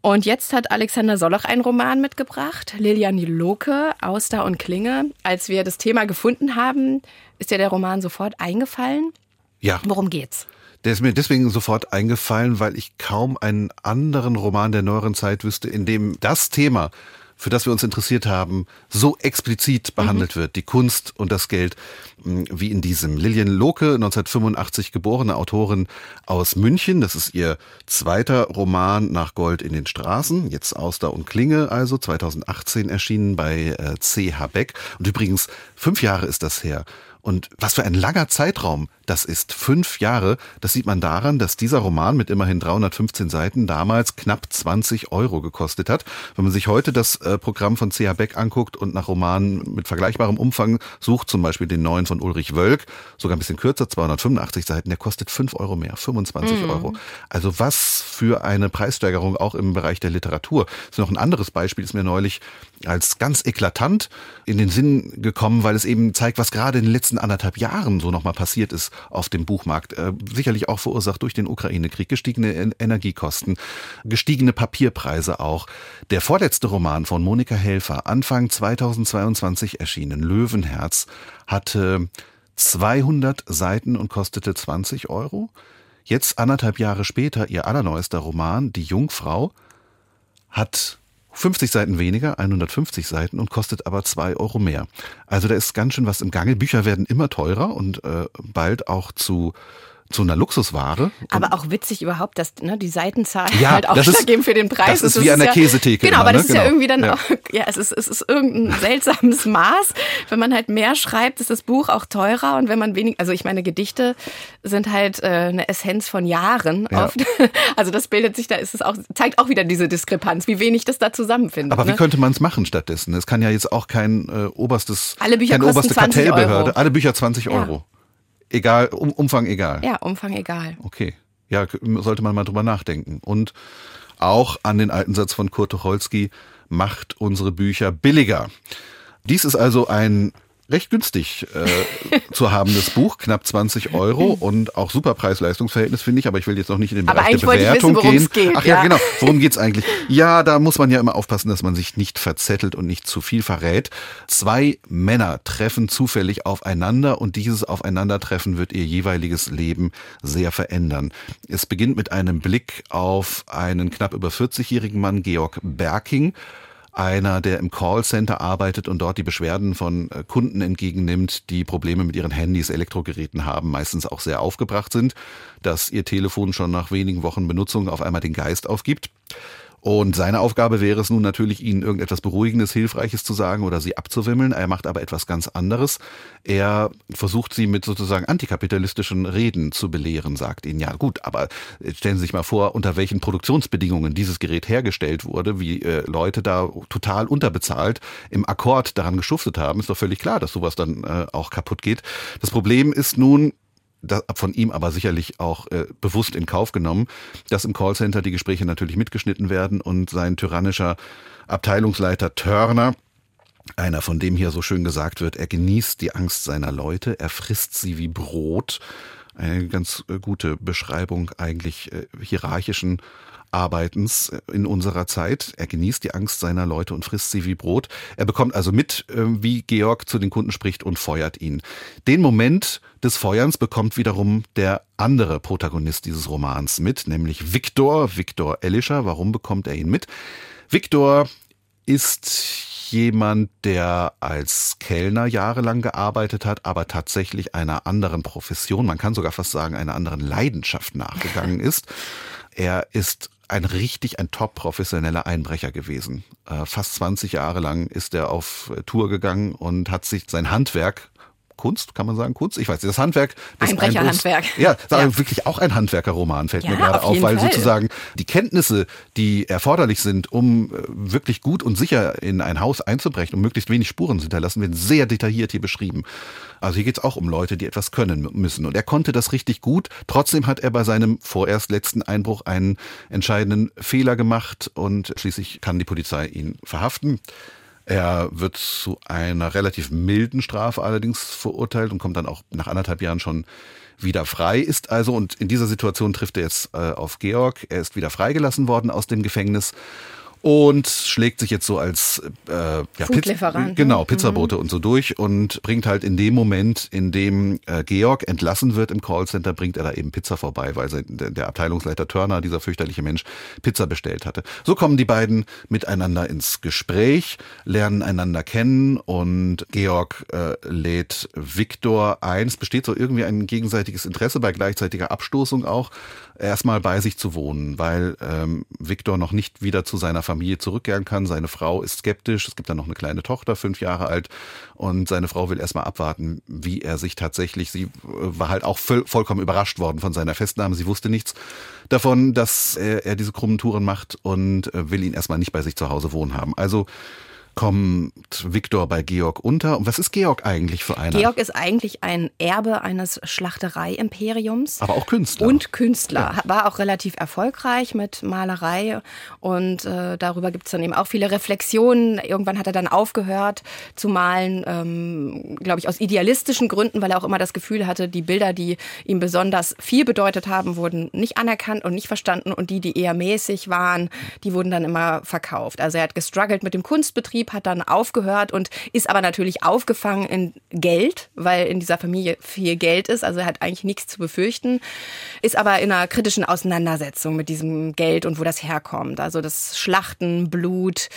Und jetzt hat Alexander Soloch einen Roman mitgebracht, Lilian Loke, Auster und Klinge. Als wir das Thema gefunden haben, ist dir der Roman sofort eingefallen. Ja. Worum geht's? Der ist mir deswegen sofort eingefallen, weil ich kaum einen anderen Roman der neueren Zeit wüsste, in dem das Thema, für das wir uns interessiert haben, so explizit behandelt wird, die Kunst und das Geld, mh, wie in diesem. Lilian Lohke, 1985 geborene Autorin aus München. Das ist ihr zweiter Roman nach Gold in den Straßen. Jetzt Auster und Klinge, also 2018 erschienen bei äh, C.H. Beck. Und übrigens, fünf Jahre ist das her. Und was für ein langer Zeitraum das ist. Fünf Jahre. Das sieht man daran, dass dieser Roman mit immerhin 315 Seiten damals knapp 20 Euro gekostet hat. Wenn man sich heute das äh, Programm von C.H. Beck anguckt und nach Romanen mit vergleichbarem Umfang sucht, zum Beispiel den neuen von Ulrich Wölk, sogar ein bisschen kürzer, 285 Seiten, der kostet 5 Euro mehr, 25 Euro. Also was für eine Preissteigerung auch im Bereich der Literatur. Das ist noch ein anderes Beispiel, ist mir neulich als ganz eklatant in den Sinn gekommen, weil es eben zeigt, was gerade in den letzten anderthalb Jahren so nochmal passiert ist auf dem Buchmarkt. Äh, sicherlich auch verursacht durch den Ukraine-Krieg, gestiegene En- Energiekosten, gestiegene Papierpreise auch. Der vorletzte Roman von Monika Helfer, Anfang 2022 erschienen, Löwenherz, hatte 200 Seiten und kostete 20 Euro. Jetzt anderthalb Jahre später ihr allerneuester Roman, Die Jungfrau, hat 50 Seiten weniger, 150 Seiten und kostet aber zwei Euro mehr. Also da ist ganz schön was im Gange. Bücher werden immer teurer und äh, bald auch zu zu einer Luxusware. Aber auch witzig überhaupt, dass ne, die Seitenzahl Ja, halt das ist- ausschlaggebend für den Preis das ist wie an der ja, Käsetheke Genau, immer, aber das ne? ist ja Genau. irgendwie dann Ja. auch, ja, es ist, es ist irgendein seltsames Maß. Wenn man halt mehr schreibt, ist das Buch auch teurer und wenn man wenig, also ich meine, Gedichte sind halt äh, eine Essenz von Jahren Ja. oft. Also das bildet sich, da ist es auch, zeigt auch wieder diese Diskrepanz, wie wenig das da zusammenfindet. Aber wie ne? könnte man es machen stattdessen? Es kann ja jetzt auch kein äh, oberstes, Alle Bücher keine oberste 20 Kartellbehörde. Euro. Alle Bücher 20 Ja. Euro. Egal, um, Umfang egal. Ja, Umfang egal. Okay. Ja, sollte man mal drüber nachdenken. Und auch an den alten Satz von Kurt Tucholsky, macht unsere Bücher billiger. Dies ist also ein recht günstig äh, zu habendes Buch, knapp 20 Euro und auch super Preis-Leistungs-Verhältnis, finde ich, aber ich will jetzt noch nicht in den Aber Bereich der Bewertung wissen, gehen. geht, Ach ja, ja. genau. Worum geht's eigentlich? Ja, da muss man ja immer aufpassen, dass man sich nicht verzettelt und nicht zu viel verrät. Zwei Männer treffen zufällig aufeinander und dieses Aufeinandertreffen wird ihr jeweiliges Leben sehr verändern. Es beginnt mit einem Blick auf einen knapp über 40-jährigen Mann, Georg Berking, einer, der im Callcenter arbeitet und dort die Beschwerden von äh, Kunden entgegennimmt, die Probleme mit ihren Handys, Elektrogeräten haben, meistens auch sehr aufgebracht sind, dass ihr Telefon schon nach wenigen Wochen Benutzung auf einmal den Geist aufgibt. Und seine Aufgabe wäre es nun natürlich, ihnen irgendetwas Beruhigendes, Hilfreiches zu sagen oder sie abzuwimmeln. Er macht aber etwas ganz anderes. Er versucht sie mit sozusagen antikapitalistischen Reden zu belehren, sagt ihnen, ja gut, aber stellen Sie sich mal vor, unter welchen Produktionsbedingungen dieses Gerät hergestellt wurde, wie äh, Leute da total unterbezahlt im Akkord daran geschuftet haben. Ist doch völlig klar, dass sowas dann äh, auch kaputt geht. Das Problem ist nun, von ihm aber sicherlich auch äh, bewusst in Kauf genommen, dass im Callcenter die Gespräche natürlich mitgeschnitten werden und sein tyrannischer Abteilungsleiter Turner, einer von dem hier so schön gesagt wird, er genießt die Angst seiner Leute, er frisst sie wie Brot. Eine ganz äh, gute Beschreibung eigentlich äh, hierarchischen Arbeitens in unserer Zeit. Er genießt die Angst seiner Leute und frisst sie wie Brot. Er bekommt also mit, äh, wie Georg zu den Kunden spricht und feuert ihn. Den Moment des Feuerns bekommt wiederum der andere Protagonist dieses Romans mit, nämlich Viktor, Viktor Elischer. Warum bekommt er ihn mit? Viktor ist jemand, der als Kellner jahrelang gearbeitet hat, aber tatsächlich einer anderen Profession, man kann sogar fast sagen, einer anderen Leidenschaft nachgegangen ist. Er ist ein richtig ein top professioneller Einbrecher gewesen. Äh, fast 20 Jahre lang ist er auf Tour gegangen und hat sich sein Handwerk Kunst, kann man sagen, Kunst? Ich weiß nicht, das Handwerk des Einbrecherhandwerk. Ja, Ja. wirklich auch ein Handwerkerroman, fällt Ja, mir gerade auf auf, weil Fall. sozusagen die Kenntnisse, die erforderlich sind, um äh, wirklich gut und sicher in ein Haus einzubrechen und möglichst wenig Spuren zu hinterlassen, werden sehr detailliert hier beschrieben. Also hier geht's auch um Leute, die etwas können müssen. Und er konnte das richtig gut. Trotzdem hat er bei seinem vorerst letzten Einbruch einen entscheidenden Fehler gemacht und schließlich kann die Polizei ihn verhaften. Er wird zu einer relativ milden Strafe allerdings verurteilt und kommt dann auch nach anderthalb Jahren schon wieder frei, ist also, und in dieser Situation trifft er jetzt äh, auf Georg. Er ist wieder freigelassen worden aus dem Gefängnis und schlägt sich jetzt so als äh, ja, Foodlieferant, ne? genau Pizzabote und so durch und bringt halt in dem Moment, in dem äh, Georg entlassen wird im Callcenter, bringt er da eben Pizza vorbei, weil der Abteilungsleiter Turner, dieser fürchterliche Mensch, Pizza bestellt hatte. So kommen die beiden miteinander ins Gespräch, lernen einander kennen und Georg äh, lädt Viktor ein. Es besteht so irgendwie ein gegenseitiges Interesse bei gleichzeitiger Abstoßung auch, erstmal bei sich zu wohnen, weil ähm, Viktor noch nicht wieder zu seiner Familie zurückkehren kann. Seine Frau ist skeptisch. Es gibt dann noch eine kleine Tochter, fünf Jahre alt. Und seine Frau will erstmal abwarten, wie er sich tatsächlich, sie äh, war halt auch voll, vollkommen überrascht worden von seiner Festnahme. Sie wusste nichts davon, dass er, er diese krummen Touren macht und äh, will ihn erstmal nicht bei sich zu Hause wohnen haben. Also kommt Viktor bei Georg unter. Und was ist Georg eigentlich für einer? Georg ist eigentlich ein Erbe eines Schlachterei-Imperiums. aber auch Künstler. Und Künstler. War auch relativ erfolgreich mit Malerei. Und äh, darüber gibt es dann eben auch viele Reflexionen. Irgendwann hat er dann aufgehört zu malen, ähm, glaube ich, aus idealistischen Gründen, weil er auch immer das Gefühl hatte, die Bilder, die ihm besonders viel bedeutet haben, wurden nicht anerkannt und nicht verstanden. Und die, die eher mäßig waren, die wurden dann immer verkauft. Also er hat gestruggelt mit dem Kunstbetrieb, hat dann aufgehört und ist aber natürlich aufgefangen in Geld, weil in dieser Familie viel Geld ist. Also er hat eigentlich nichts zu befürchten, ist aber in einer kritischen Auseinandersetzung mit diesem Geld und wo das herkommt. Also das Schlachten, Blut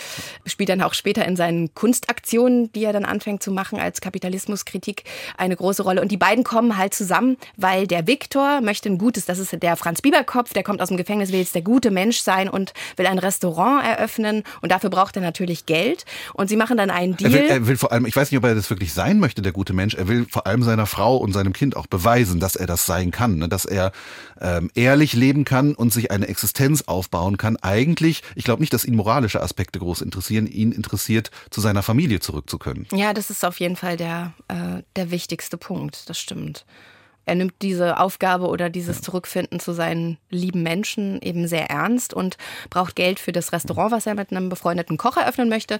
spielt dann auch später in seinen Kunstaktionen, die er dann anfängt zu machen als Kapitalismuskritik, eine große Rolle. Und die beiden kommen halt zusammen, weil der Viktor möchte ein gutes, das ist der Franz Bieberkopf, der kommt aus dem Gefängnis, will jetzt der gute Mensch sein und will ein Restaurant eröffnen. Und dafür braucht er natürlich Geld. Und sie machen dann einen Er Deal. will, er will vor allem, ich weiß nicht, ob er das wirklich sein möchte, der gute Mensch. Er will vor allem seiner Frau und seinem Kind auch beweisen, dass er das sein kann, ne? dass er ähm, ehrlich leben kann und sich eine Existenz aufbauen kann. Eigentlich, ich glaube nicht, dass ihn moralische Aspekte groß interessieren. Ihn interessiert, zu seiner Familie zurück zu können. Ja, das ist auf jeden Fall der, äh, der wichtigste Punkt, das stimmt. Er nimmt diese Aufgabe oder dieses Zurückfinden zu seinen lieben Menschen eben sehr ernst und braucht Geld für das Restaurant, was er mit einem befreundeten Koch eröffnen möchte.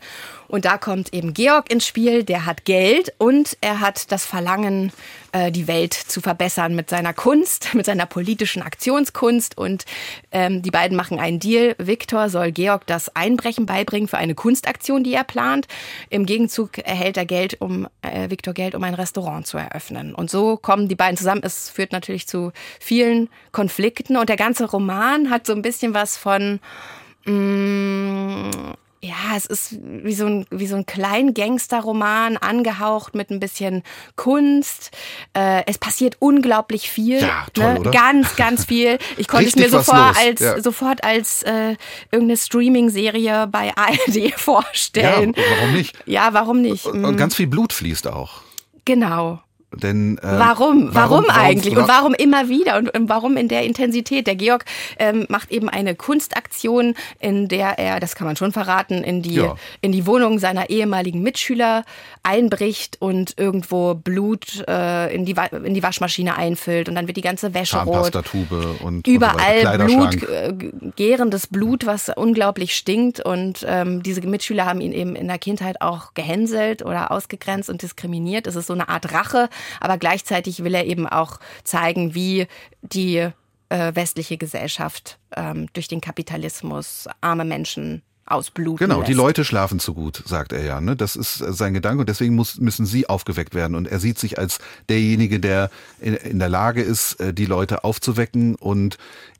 Und da kommt eben Georg ins Spiel, der hat Geld und er hat das Verlangen, äh, die Welt zu verbessern mit seiner Kunst, mit seiner politischen Aktionskunst. Und ähm, die beiden machen einen Deal. Viktor soll Georg das Einbrechen beibringen für eine Kunstaktion, die er plant. Im Gegenzug erhält er Geld, um äh, Viktor Geld, um ein Restaurant zu eröffnen. Und so kommen die beiden zusammen. Es führt natürlich zu vielen Konflikten. Und der ganze Roman hat so ein bisschen was von Mm, ja, es ist wie so ein, wie so ein Kleingangster-Roman, angehaucht mit ein bisschen Kunst. Äh, es passiert unglaublich viel. Ja, toll, ne? oder? Ganz, ganz viel. Ich konnte es mir sofort als, ja. sofort als äh, irgendeine Streaming-Serie bei ARD Ja, vorstellen. warum nicht? Ja, warum nicht? Und, und ganz viel Blut fließt auch. genau. Denn äh, Warum? Warum, eigentlich? warum- und warum immer wieder? Und, und warum in der Intensität? Der Georg ähm, macht eben eine Kunstaktion, in der er, das kann man schon verraten, in die, Ja. in die Wohnung seiner ehemaligen Mitschüler einbricht und irgendwo Blut äh, in, die, in die Waschmaschine einfüllt und dann wird die ganze Wäsche rot. Und Überall und so Blut, äh, gärendes Blut, was unglaublich stinkt. Und ähm, diese Mitschüler haben ihn eben in der Kindheit auch gehänselt oder ausgegrenzt und diskriminiert. Es ist so eine Art Rache, aber gleichzeitig will er eben auch zeigen, wie die äh, westliche Gesellschaft ähm, durch den Kapitalismus arme Menschen ausbluten Genau, lässt. die Leute schlafen zu gut, sagt er ja. Ne? Das ist äh, sein Gedanke und deswegen muss, müssen sie aufgeweckt werden. Und er sieht sich als derjenige, der in, in der Lage ist, äh, die Leute aufzuwecken und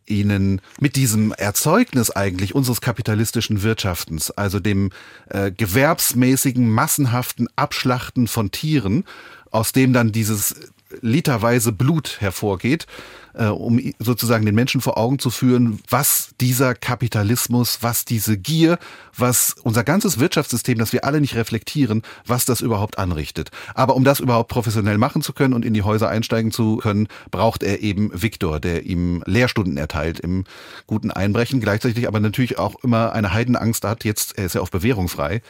ihnen mit diesem Erzeugnis eigentlich unseres kapitalistischen Wirtschaftens, also dem äh, gewerbsmäßigen, massenhaften Abschlachten von Tieren, aus dem dann dieses literweise Blut hervorgeht, äh, um sozusagen den Menschen vor Augen zu führen, was dieser Kapitalismus, was diese Gier, was unser ganzes Wirtschaftssystem, das wir alle nicht reflektieren, was das überhaupt anrichtet. Aber um das überhaupt professionell machen zu können und in die Häuser einsteigen zu können, braucht er eben Viktor, der ihm Lehrstunden erteilt im guten Einbrechen, gleichzeitig aber natürlich auch immer eine Heidenangst hat, jetzt, er ist ja auf Bewährung frei,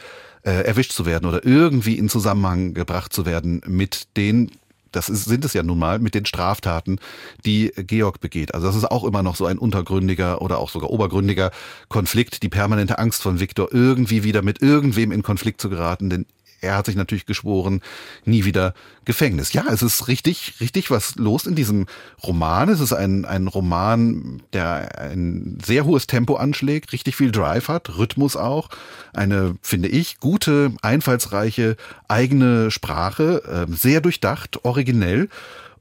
äh, erwischt zu werden oder irgendwie in Zusammenhang gebracht zu werden mit den das ist, sind es ja nun mal mit den Straftaten, die Georg begeht. Also das ist auch immer noch so ein untergründiger oder auch sogar obergründiger Konflikt, die permanente Angst von Viktor, irgendwie wieder mit irgendwem in Konflikt zu geraten, denn er hat sich natürlich geschworen, nie wieder Gefängnis. Ja, es ist richtig, richtig was los in diesem Roman. Es ist ein, ein Roman, der ein sehr hohes Tempo anschlägt, richtig viel Drive hat, Rhythmus auch, eine, finde ich, gute, einfallsreiche eigene Sprache, äh, sehr durchdacht, originell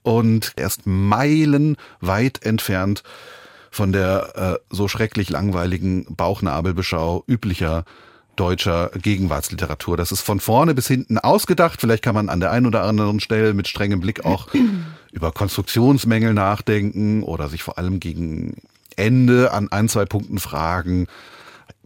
und erst meilenweit entfernt von der äh, so schrecklich langweiligen Bauchnabelbeschau üblicher deutscher Gegenwartsliteratur. Das ist von vorne bis hinten ausgedacht. Vielleicht kann man an der einen oder anderen Stelle mit strengem Blick auch über Konstruktionsmängel nachdenken oder sich vor allem gegen Ende an ein, zwei Punkten fragen,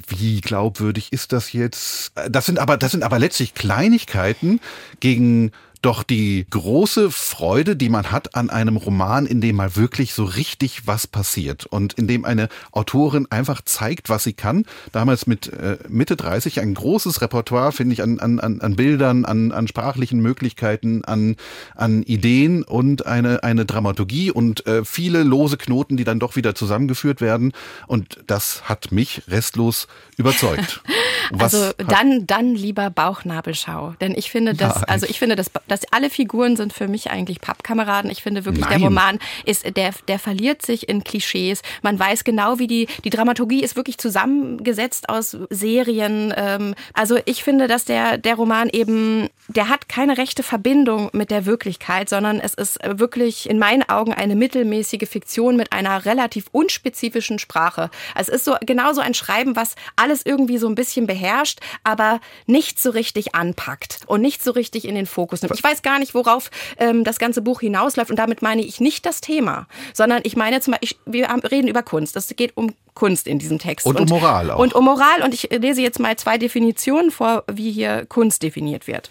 wie glaubwürdig ist das jetzt? Das sind aber, das sind aber letztlich Kleinigkeiten gegen doch die große Freude, die man hat an einem Roman, in dem mal wirklich so richtig was passiert und in dem eine Autorin einfach zeigt, was sie kann. Damals mit äh, Mitte 30 ein großes Repertoire, finde ich, an, an, an Bildern, an, an sprachlichen Möglichkeiten, an, an Ideen und eine, eine Dramaturgie und äh, viele lose Knoten, die dann doch wieder zusammengeführt werden. Und das hat mich restlos überzeugt. Also dann, dann lieber Bauchnabelschau. Denn ich finde, dass, also ich finde, dass, dass alle Figuren sind für mich eigentlich Pappkameraden. Ich finde wirklich, Nein. der Roman ist, der, der verliert sich in Klischees. Man weiß genau, wie die, die Dramaturgie ist wirklich zusammengesetzt aus Serien. Ähm, also ich finde, dass der, der Roman eben, der hat keine rechte Verbindung mit der Wirklichkeit, sondern es ist wirklich in meinen Augen eine mittelmäßige Fiktion mit einer relativ unspezifischen Sprache. Also es ist so genauso ein Schreiben, was alles irgendwie so ein bisschen beherrscht, aber nicht so richtig anpackt und nicht so richtig in den Fokus nimmt. Ich weiß gar nicht, worauf ähm, das ganze Buch hinausläuft und damit meine ich nicht das Thema, sondern ich meine zum Beispiel, wir reden über Kunst. Es geht um Kunst in diesem Text. Und um Moral auch. Und um Moral und ich lese jetzt mal zwei Definitionen vor, wie hier Kunst definiert wird.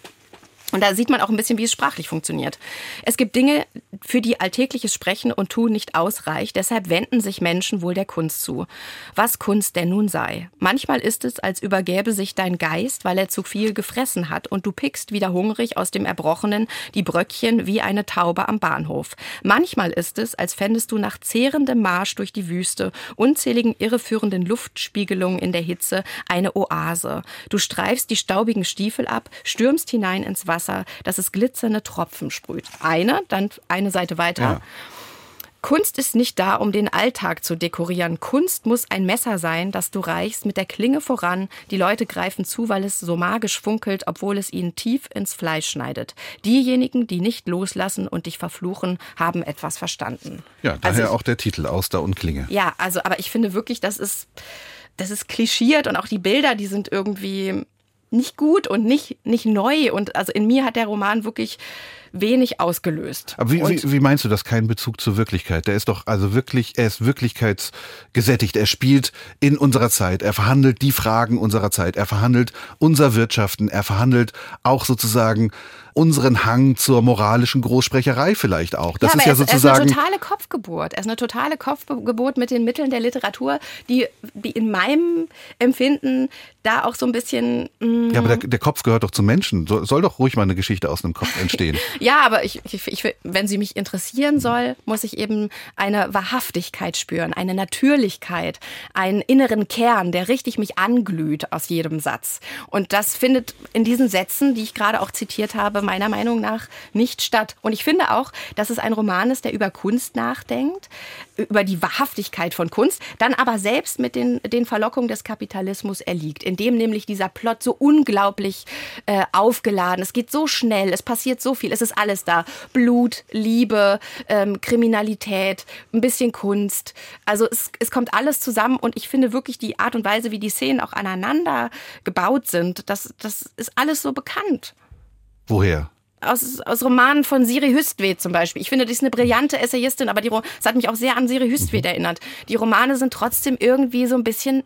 Und da sieht man auch ein bisschen, wie es sprachlich funktioniert. Es gibt Dinge, für die alltägliches Sprechen und Tun nicht ausreicht. Deshalb wenden sich Menschen wohl der Kunst zu. Was Kunst denn nun sei. Manchmal ist es, als übergäbe sich dein Geist, weil er zu viel gefressen hat und du pickst wieder hungrig aus dem Erbrochenen die Bröckchen wie eine Taube am Bahnhof. Manchmal ist es, als fändest du nach zehrendem Marsch durch die Wüste, unzähligen irreführenden Luftspiegelungen in der Hitze, eine Oase. Du streifst die staubigen Stiefel ab, stürmst hinein ins Wasser, dass es glitzernde Tropfen sprüht. Eine, dann eine Seite weiter. Ja. Kunst ist nicht da, um den Alltag zu dekorieren. Kunst muss ein Messer sein, das du reichst mit der Klinge voran. Die Leute greifen zu, weil es so magisch funkelt, obwohl es ihnen tief ins Fleisch schneidet. Diejenigen, die nicht loslassen und dich verfluchen, haben etwas verstanden. Ja, daher Also auch der Titel Auster und Klinge. Ja, also, aber ich finde wirklich, das ist, das ist klischiert und auch die Bilder, die sind irgendwie nicht gut und nicht, nicht neu. Und also in mir hat der Roman wirklich wenig ausgelöst. Aber wie, wie, wie meinst du das? Kein Bezug zur Wirklichkeit. Der ist doch also wirklich, er ist wirklichkeitsgesättigt. Er spielt in unserer Zeit. Er verhandelt die Fragen unserer Zeit. Er verhandelt unser Wirtschaften. Er verhandelt auch sozusagen unseren Hang zur moralischen Großsprecherei vielleicht auch. Das ja, ist ja ist, er ist sozusagen. eine totale Kopfgeburt. Er ist eine totale Kopfgeburt mit den Mitteln der Literatur, die, die in meinem Empfinden da auch so ein bisschen. mm, ja, aber der, der Kopf gehört doch zum Menschen. So, soll doch ruhig mal eine Geschichte aus einem Kopf entstehen. Ja, aber ich, ich, ich, wenn sie mich interessieren soll, muss ich eben eine Wahrhaftigkeit spüren, eine Natürlichkeit, einen inneren Kern, der richtig mich anglüht aus jedem Satz. Und das findet in diesen Sätzen, die ich gerade auch zitiert habe, meiner Meinung nach nicht statt. Und ich finde auch, dass es ein Roman ist, der über Kunst nachdenkt, über die Wahrhaftigkeit von Kunst, dann aber selbst mit den, den Verlockungen des Kapitalismus erliegt, indem nämlich dieser Plot so unglaublich äh, aufgeladen, es geht so schnell, es passiert so viel, es ist alles da. Blut, Liebe, ähm, Kriminalität, ein bisschen Kunst. Also es, es kommt alles zusammen und ich finde wirklich die Art und Weise, wie die Szenen auch aneinander gebaut sind, das, das ist alles so bekannt. Woher? Aus, aus Romanen von Siri Hüstvedt zum Beispiel. Ich finde, die ist eine brillante Essayistin, aber die, es hat mich auch sehr an Siri Hüstvedt Mhm. erinnert. Die Romane sind trotzdem irgendwie so ein bisschen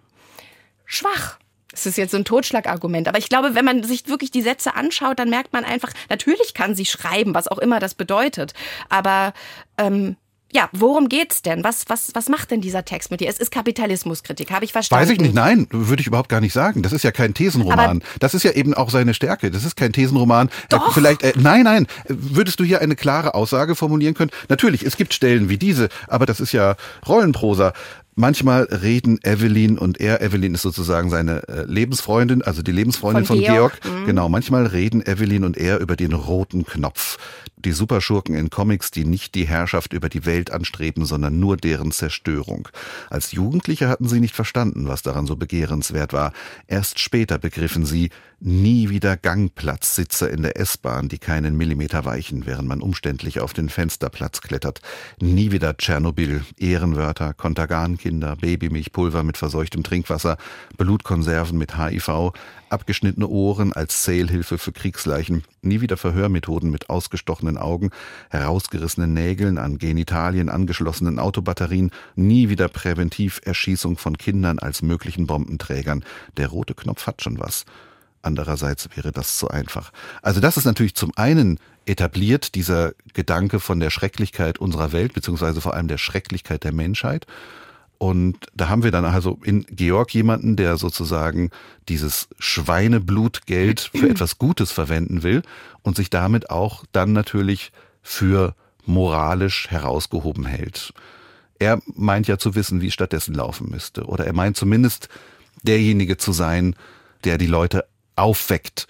schwach. Das ist jetzt so ein Totschlagargument. Aber ich glaube, wenn man sich wirklich die Sätze anschaut, dann merkt man einfach, natürlich kann sie schreiben, was auch immer das bedeutet. Aber ähm, ja, worum geht's denn? Was, was, was macht denn dieser Text mit dir? Es ist Kapitalismuskritik, habe ich verstanden. Weiß ich nicht, nein, würde ich überhaupt gar nicht sagen. Das ist ja kein Thesenroman. Aber- das ist ja eben auch seine Stärke. Das ist kein Thesenroman. Doch. Äh, vielleicht, äh, nein, nein. Würdest du hier eine klare Aussage formulieren können? Natürlich, es gibt Stellen wie diese, aber das ist ja Rollenprosa. Manchmal reden Evelyn und er, Evelyn ist sozusagen seine äh, Lebensfreundin, also die Lebensfreundin Von von, Georg. Georg, mhm. Genau, manchmal reden Evelyn und er über den roten Knopf. Die Superschurken in Comics, die nicht die Herrschaft über die Welt anstreben, sondern nur deren Zerstörung. Als Jugendliche hatten sie nicht verstanden, was daran so begehrenswert war. Erst später begriffen sie, nie wieder Gangplatzsitzer in der S-Bahn, die keinen Millimeter weichen, während man umständlich auf den Fensterplatz klettert. Nie wieder Tschernobyl, Ehrenwörter, Kontergan-Kinder, Babymilchpulver mit verseuchtem Trinkwasser, Blutkonserven mit HIV, abgeschnittene Ohren als Zählhilfe für Kriegsleichen, nie wieder Verhörmethoden mit ausgestochenen Augen, herausgerissenen Nägeln an Genitalien angeschlossenen Autobatterien, nie wieder Präventiverschießung von Kindern als möglichen Bombenträgern. Der rote Knopf hat schon was. Andererseits wäre das zu einfach. Also das ist natürlich zum einen etabliert, dieser Gedanke von der Schrecklichkeit unserer Welt, beziehungsweise vor allem der Schrecklichkeit der Menschheit. Und da haben wir dann also in Georg jemanden, der sozusagen dieses Schweineblutgeld für etwas Gutes verwenden will und sich damit auch dann natürlich für moralisch herausgehoben hält. Er meint ja zu wissen, wie es stattdessen laufen müsste. Oder er meint zumindest derjenige zu sein, der die Leute aufweckt.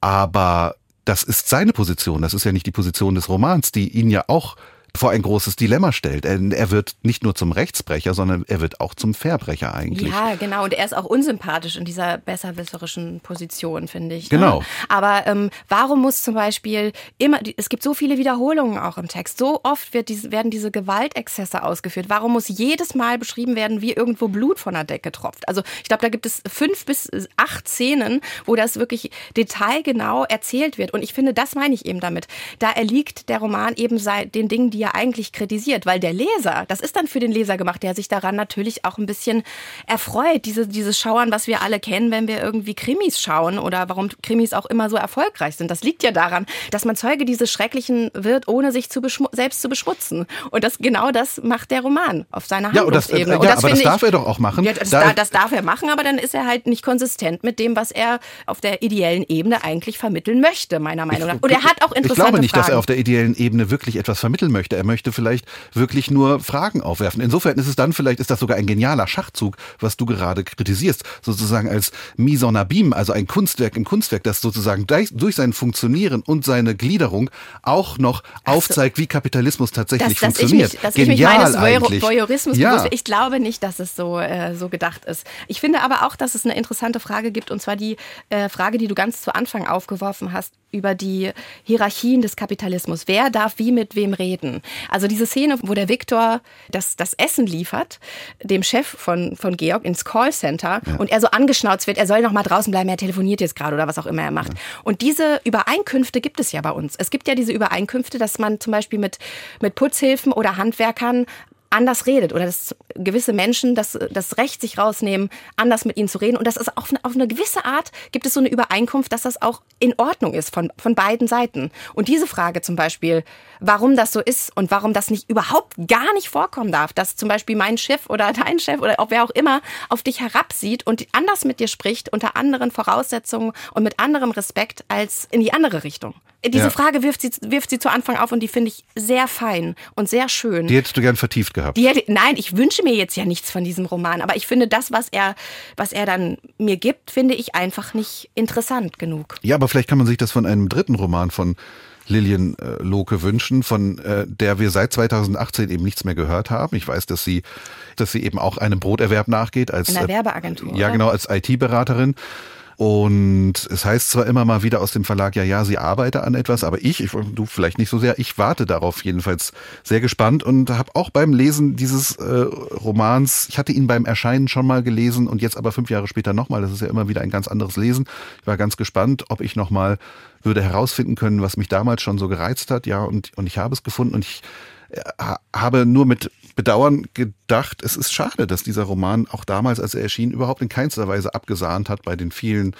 Aber das ist seine Position. Das ist ja nicht die Position des Romans, die ihn ja auch vor ein großes Dilemma stellt. Er, er wird nicht nur zum Rechtsbrecher, sondern er wird auch zum Verbrecher eigentlich. Ja, genau. Und er ist auch unsympathisch in dieser besserwisserischen Position, finde ich. Genau. Ne? Aber ähm, warum muss zum Beispiel immer, es gibt so viele Wiederholungen auch im Text. So oft wird diese, werden diese Gewaltexzesse ausgeführt. Warum muss jedes Mal beschrieben werden, wie irgendwo Blut von der Decke tropft? Also ich glaube, da gibt es fünf bis acht Szenen, wo das wirklich detailgenau erzählt wird. Und ich finde, das meine ich eben damit. Da erliegt der Roman eben den Dingen, die er eigentlich kritisiert, weil der Leser, das ist dann für den Leser gemacht, der sich daran natürlich auch ein bisschen erfreut, diese, dieses Schauern, was wir alle kennen, wenn wir irgendwie Krimis schauen oder warum Krimis auch immer so erfolgreich sind. Das liegt ja daran, dass man Zeuge dieses Schrecklichen wird, ohne sich zu selbst zu beschmutzen. Und das genau das macht der Roman auf seiner Ja, und das, äh, Handlungsebene. ja, und das aber das darf er doch auch machen. Ja, das, Da- da, das darf er machen, aber dann ist er halt nicht konsistent mit dem, was er auf der ideellen Ebene eigentlich vermitteln möchte, meiner Meinung nach. Und er hat auch interessante Ich glaube nicht, Fragen. dass er auf der ideellen Ebene wirklich etwas vermitteln möchte. Er möchte vielleicht wirklich nur Fragen aufwerfen. Insofern ist es dann vielleicht, ist das sogar ein genialer Schachzug, was du gerade kritisierst, sozusagen als Mise en abîme, also ein Kunstwerk im Kunstwerk, das sozusagen durch sein Funktionieren und seine Gliederung auch noch aufzeigt, wie Kapitalismus tatsächlich dass funktioniert. Ich mich, dass ich Genial meines Voyeur eigentlich. Voyeurismus ja. bewusst. Ich glaube nicht, dass es so, äh, so gedacht ist. Ich finde aber auch, dass es eine interessante Frage gibt, und zwar die äh, Frage, die du ganz zu Anfang aufgeworfen hast, über die Hierarchien des Kapitalismus. Wer darf wie mit wem reden? Also diese Szene, wo der Viktor das, das Essen liefert, dem Chef von, von Georg ins Callcenter und er so angeschnauzt wird, er soll noch mal draußen bleiben, er telefoniert jetzt gerade oder was auch immer er macht. Und diese Übereinkünfte gibt es ja bei uns. Es gibt ja diese Übereinkünfte, dass man zum Beispiel mit, mit Putzhilfen oder Handwerkern anders redet oder dass gewisse Menschen das, das Recht sich rausnehmen, anders mit ihnen zu reden. Und das ist auf auf eine gewisse Art gibt es so eine Übereinkunft, dass das auch in Ordnung ist von, von beiden Seiten. Und diese Frage zum Beispiel, warum das so ist und warum das nicht überhaupt gar nicht vorkommen darf, dass zum Beispiel mein Chef oder dein Chef oder auch wer auch immer auf dich herabsieht und anders mit dir spricht, unter anderen Voraussetzungen und mit anderem Respekt als in die andere Richtung. Diese Ja. Frage wirft sie, wirft sie zu Anfang auf und die finde ich sehr fein und sehr schön. Die hättest du gern vertieft gehabt. Die hätte, nein, ich wünsche mir jetzt ja nichts von diesem Roman, aber ich finde das, was er, was er dann mir gibt, finde ich einfach nicht interessant genug. Ja, aber vielleicht kann man sich das von einem dritten Roman von Lilian äh, Loke wünschen, von äh, der wir seit 2018 eben nichts mehr gehört haben. Ich weiß, dass sie, dass sie eben auch einem Broterwerb nachgeht als In einer äh, Werbeagentur, Ja, oder? genau, als IT-Beraterin. Und es heißt zwar immer mal wieder aus dem Verlag, ja, ja, sie arbeite an etwas, aber ich, ich du vielleicht nicht so sehr, ich warte darauf jedenfalls sehr gespannt und habe auch beim Lesen dieses äh, Romans, ich hatte ihn beim Erscheinen schon mal gelesen und jetzt aber fünf Jahre später nochmal, das ist ja immer wieder ein ganz anderes Lesen. Ich war ganz gespannt, ob ich nochmal würde herausfinden können, was mich damals schon so gereizt hat, ja, und, und ich habe es gefunden und ich äh, ha- habe nur mit Bedauern gedacht, es ist schade, dass dieser Roman auch damals, als er erschien, überhaupt in keinster Weise abgesahnt hat bei den vielen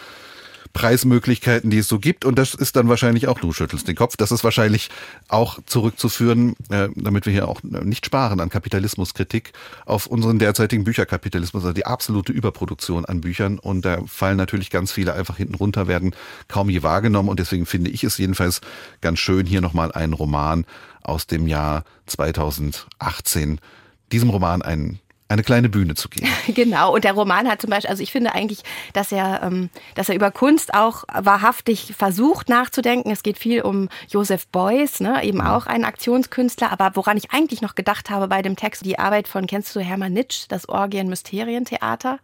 Preismöglichkeiten, die es so gibt. Und das ist dann wahrscheinlich auch, du schüttelst den Kopf, das ist wahrscheinlich auch zurückzuführen, äh, damit wir hier auch nicht sparen an Kapitalismuskritik, auf unseren derzeitigen Bücherkapitalismus, also die absolute Überproduktion an Büchern. Und da fallen natürlich ganz viele einfach hinten runter, werden kaum je wahrgenommen. Und deswegen finde ich es jedenfalls ganz schön, hier nochmal einen Roman aus dem Jahr 2018, diesem Roman einen, eine kleine Bühne zu geben. Genau, und der Roman hat zum Beispiel, also ich finde eigentlich, dass er, ähm, dass er über Kunst auch wahrhaftig versucht nachzudenken. Es geht viel um Joseph Beuys, ne, eben auch ein Aktionskünstler. Aber woran ich eigentlich noch gedacht habe bei dem Text, die Arbeit von, kennst du Hermann Nitsch, das Orgien-Mysterientheater,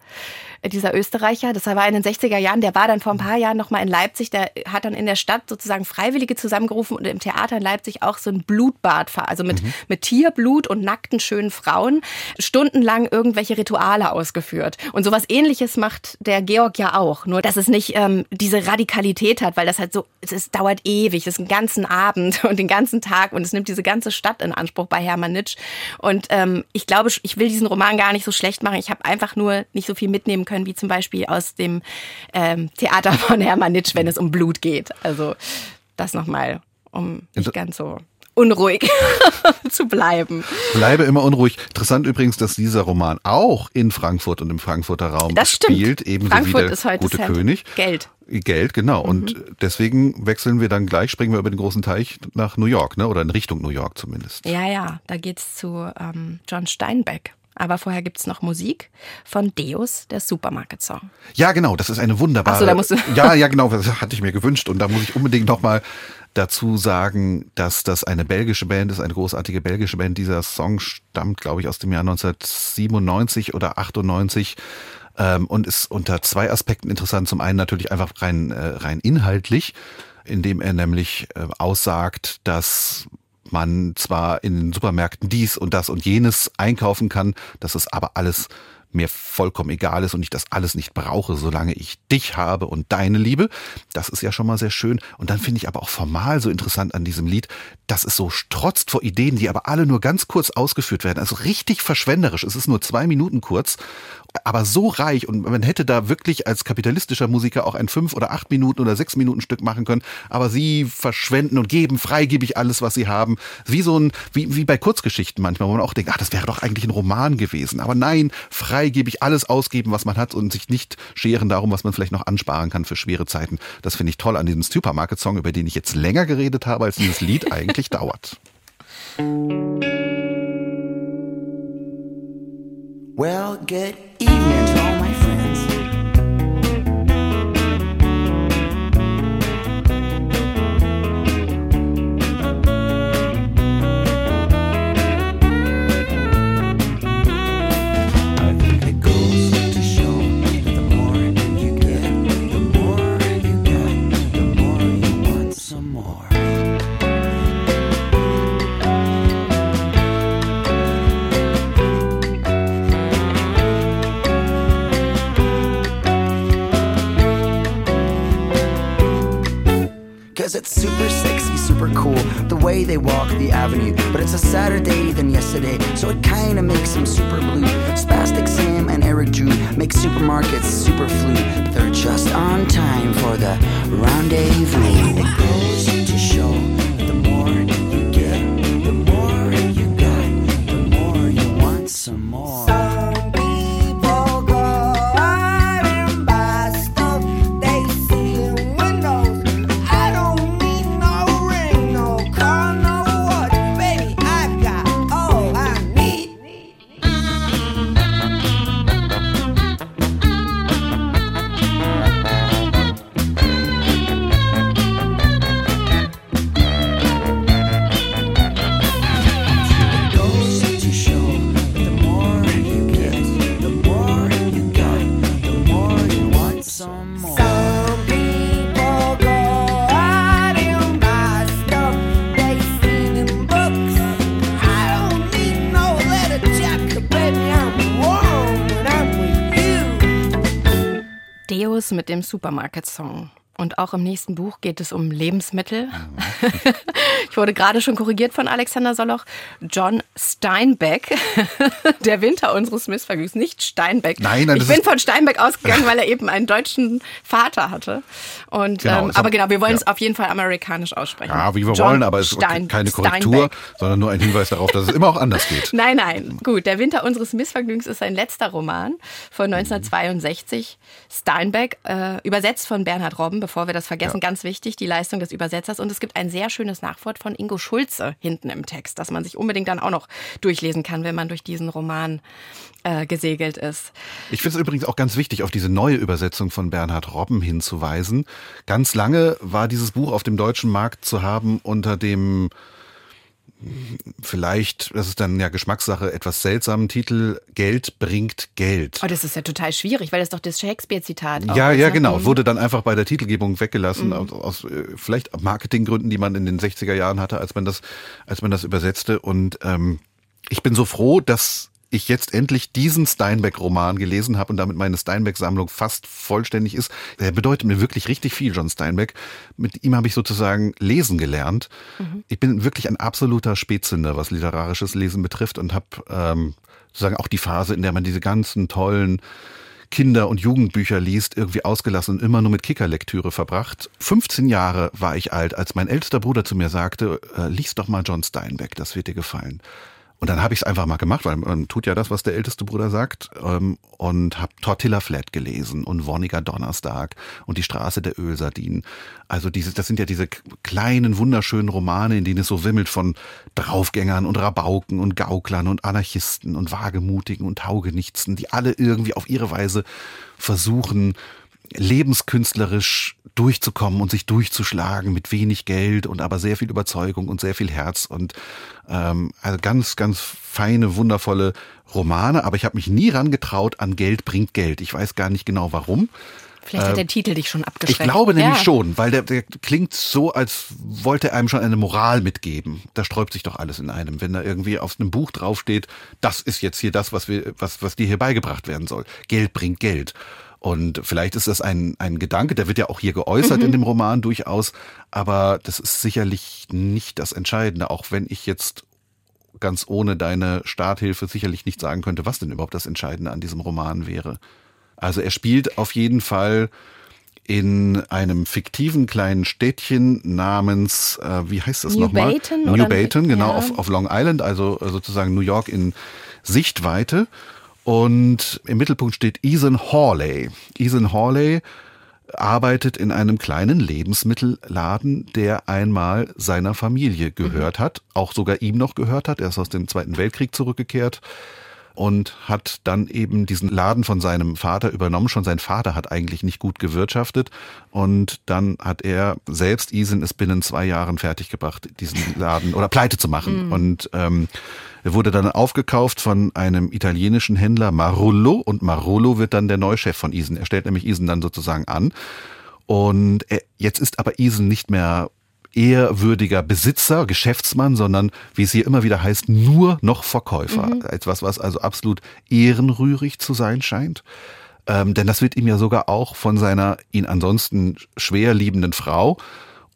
Äh, dieser Österreicher, das war in den 60er Jahren, der war dann vor ein paar Jahren nochmal in Leipzig, der hat dann in der Stadt sozusagen Freiwillige zusammengerufen und im Theater in Leipzig auch so ein Blutbad, also mit, mit Tierblut und nackten, schönen Frauen, stundenlang irgendwelche Rituale ausgeführt. Und sowas ähnliches macht der Georg ja auch. Nur, dass es nicht ähm, diese Radikalität hat, weil das halt so, es, es dauert ewig, das ist einen ganzen Abend und den ganzen Tag und es nimmt diese ganze Stadt in Anspruch bei Hermann Nitsch. Und ähm, ich glaube, ich will diesen Roman gar nicht so schlecht machen. Ich habe einfach nur nicht so viel mitnehmen können, wie zum Beispiel aus dem ähm, Theater von Hermann Nitsch, wenn es um Blut geht. Also das nochmal, um nicht ganz so unruhig zu bleiben. Bleibe immer unruhig. Interessant übrigens, dass dieser Roman auch in Frankfurt und im Frankfurter Raum Das stimmt. spielt, ebenso Frankfurt wie der ist heute gute. König. Geld. Geld, genau. Und deswegen wechseln wir dann gleich, springen wir über den großen Teich nach New York, ne? Oder in Richtung New York zumindest. Ja, ja, da geht's zu ähm, John Steinbeck. Aber vorher gibt's noch Musik von Deus, der Supermarket-Song. Ja, genau, das ist eine wunderbare. Ach so, da musst du- Ja, ja, genau, das hatte ich mir gewünscht. Und da muss ich unbedingt nochmal dazu sagen, dass das eine belgische Band ist, eine großartige belgische Band. Dieser Song stammt, glaube ich, aus dem Jahr 1997 oder 98 ähm, und ist unter zwei Aspekten interessant. Zum einen natürlich einfach rein, äh, rein inhaltlich, indem er nämlich äh, aussagt, dass man zwar in den Supermärkten dies und das und jenes einkaufen kann, dass es aber alles mir vollkommen egal ist und ich das alles nicht brauche, solange ich dich habe und deine Liebe. Das ist ja schon mal sehr schön. Und dann finde ich aber auch formal so interessant an diesem Lied, dass es so strotzt vor Ideen, die aber alle nur ganz kurz ausgeführt werden. Also richtig verschwenderisch. Es ist nur zwei Minuten kurz, aber so reich. Und man hätte da wirklich als kapitalistischer Musiker auch ein fünf oder acht Minuten oder sechs Minuten Stück machen können. Aber sie verschwenden und geben freigebig alles, was sie haben. Wie so ein, wie, wie bei Kurzgeschichten manchmal, wo man auch denkt, ach, das wäre doch eigentlich ein Roman gewesen. Aber nein, freigebig alles ausgeben, was man hat und sich nicht scheren darum, was man vielleicht noch ansparen kann für schwere Zeiten. Das finde ich toll an diesem Supermarket-Song, über den ich jetzt länger geredet habe, als dieses Lied eigentlich dauert. Well, good evening super sexy, super cool, the way they walk the avenue. But it's a sadder day than yesterday, so it kinda makes them super blue. Spastic Sam and Eric Drew make supermarkets super flu, they're just on time for the rendezvous. It goes to show dem Supermarket-Song. Und auch im nächsten Buch geht es um Lebensmittel. ich wurde gerade schon korrigiert von Alexander Soloch. John Steinbeck, der Winter unseres Missvergnügens, nicht Steinbeck. Nein, nein, ich bin von Steinbeck ausgegangen, weil er eben einen deutschen Vater hatte. Und, Genau, ähm, aber genau, wir wollen ja. es auf jeden Fall amerikanisch aussprechen. Ja, wie wir John wollen, aber es ist Stein- keine Korrektur, Steinbeck. sondern nur ein Hinweis darauf, dass es immer auch anders geht. Nein, nein. Gut, Der Winter unseres Missvergnügens ist sein letzter Roman von 1962. Steinbeck, äh, übersetzt von Bernhard Robben, bevor wir das vergessen, ganz wichtig, die Leistung des Übersetzers. Und es gibt ein sehr schönes Nachwort von Ingo Schulze hinten im Text, das man sich unbedingt dann auch noch durchlesen kann, wenn man durch diesen Roman äh, gesegelt ist. Ich finde es übrigens auch ganz wichtig, auf diese neue Übersetzung von Bernhard Robben hinzuweisen. Ganz lange war dieses Buch auf dem deutschen Markt zu haben unter dem vielleicht, das ist dann ja Geschmackssache, etwas seltsamen Titel Geld bringt Geld. Oh, das ist ja total schwierig, weil das doch das Shakespeare-Zitat Ja, ja, ne? genau. Mhm. Wurde dann einfach bei der Titelgebung weggelassen, aus, aus äh, vielleicht Marketinggründen, die man in den 60er Jahren hatte, als man das, als man das übersetzte. Und ähm, ich bin so froh, dass ich jetzt endlich diesen Steinbeck-Roman gelesen habe und damit meine Steinbeck-Sammlung fast vollständig ist. Der bedeutet mir wirklich richtig viel, John Steinbeck. Mit ihm habe ich sozusagen lesen gelernt. Ich bin wirklich ein absoluter Spätzünder, was literarisches Lesen betrifft und habe ähm, sozusagen auch die Phase, in der man diese ganzen tollen Kinder- und Jugendbücher liest, irgendwie ausgelassen und immer nur mit Kickerlektüre verbracht. 15 Jahre war ich alt, als mein ältester Bruder zu mir sagte, äh, lies doch mal John Steinbeck, das wird dir gefallen. Und dann habe ich es einfach mal gemacht, weil man tut ja das, was der älteste Bruder sagt, ähm, und habe Tortilla Flat gelesen und Wonniger Donnerstag und die Straße der Ölsardinen. Also diese, das sind ja diese kleinen, wunderschönen Romane, in denen es so wimmelt von Draufgängern und Rabauken und Gauklern und Anarchisten und Wagemutigen und Taugenichtsen, die alle irgendwie auf ihre Weise versuchen, lebenskünstlerisch durchzukommen und sich durchzuschlagen mit wenig Geld und aber sehr viel Überzeugung und sehr viel Herz und ähm, also ganz, ganz feine, wundervolle Romane. Aber ich habe mich nie rangetraut an Geld bringt Geld. Ich weiß gar nicht genau warum. Vielleicht hat der Titel dich schon Ich abgeschreckt. glaube nämlich ja. schon, weil der, der klingt so, als wollte er einem schon eine Moral mitgeben. Da sträubt sich doch alles in einem, wenn da irgendwie auf einem Buch draufsteht, das ist jetzt hier das, was wir, was, was dir hier beigebracht werden soll. Geld bringt Geld. Und vielleicht ist das ein, ein Gedanke, der wird ja auch hier geäußert in dem Roman durchaus, aber das ist sicherlich nicht das Entscheidende, auch wenn ich jetzt ganz ohne deine Starthilfe sicherlich nicht sagen könnte, was denn überhaupt das Entscheidende an diesem Roman wäre. Also er spielt auf jeden Fall in einem fiktiven kleinen Städtchen namens, äh, wie heißt das New nochmal? Bayton New Bayton, genau, ja. auf, auf Long Island, also sozusagen New York in Sichtweite. Und im Mittelpunkt steht Ethan Hawley. Ethan Hawley arbeitet in einem kleinen Lebensmittelladen, der einmal seiner Familie gehört hat, auch sogar ihm noch gehört hat. Er ist aus dem Zweiten Weltkrieg zurückgekehrt und hat dann eben diesen Laden von seinem Vater übernommen. Schon sein Vater hat eigentlich nicht gut gewirtschaftet und dann hat er selbst Isen es binnen zwei Jahren fertiggebracht, diesen Laden oder pleite zu machen. Und ähm, er wurde dann aufgekauft von einem italienischen Händler Marullo und Marullo wird dann der neue Chef von Isen. Er stellt nämlich Isen dann sozusagen an. Und er, jetzt ist aber Isen nicht mehr ehrwürdiger Besitzer, Geschäftsmann, sondern, wie es hier immer wieder heißt, nur noch Verkäufer. Etwas, was also absolut ehrenrührig zu sein scheint. Ähm, denn das wird ihm ja sogar auch von seiner ihn ansonsten schwer liebenden Frau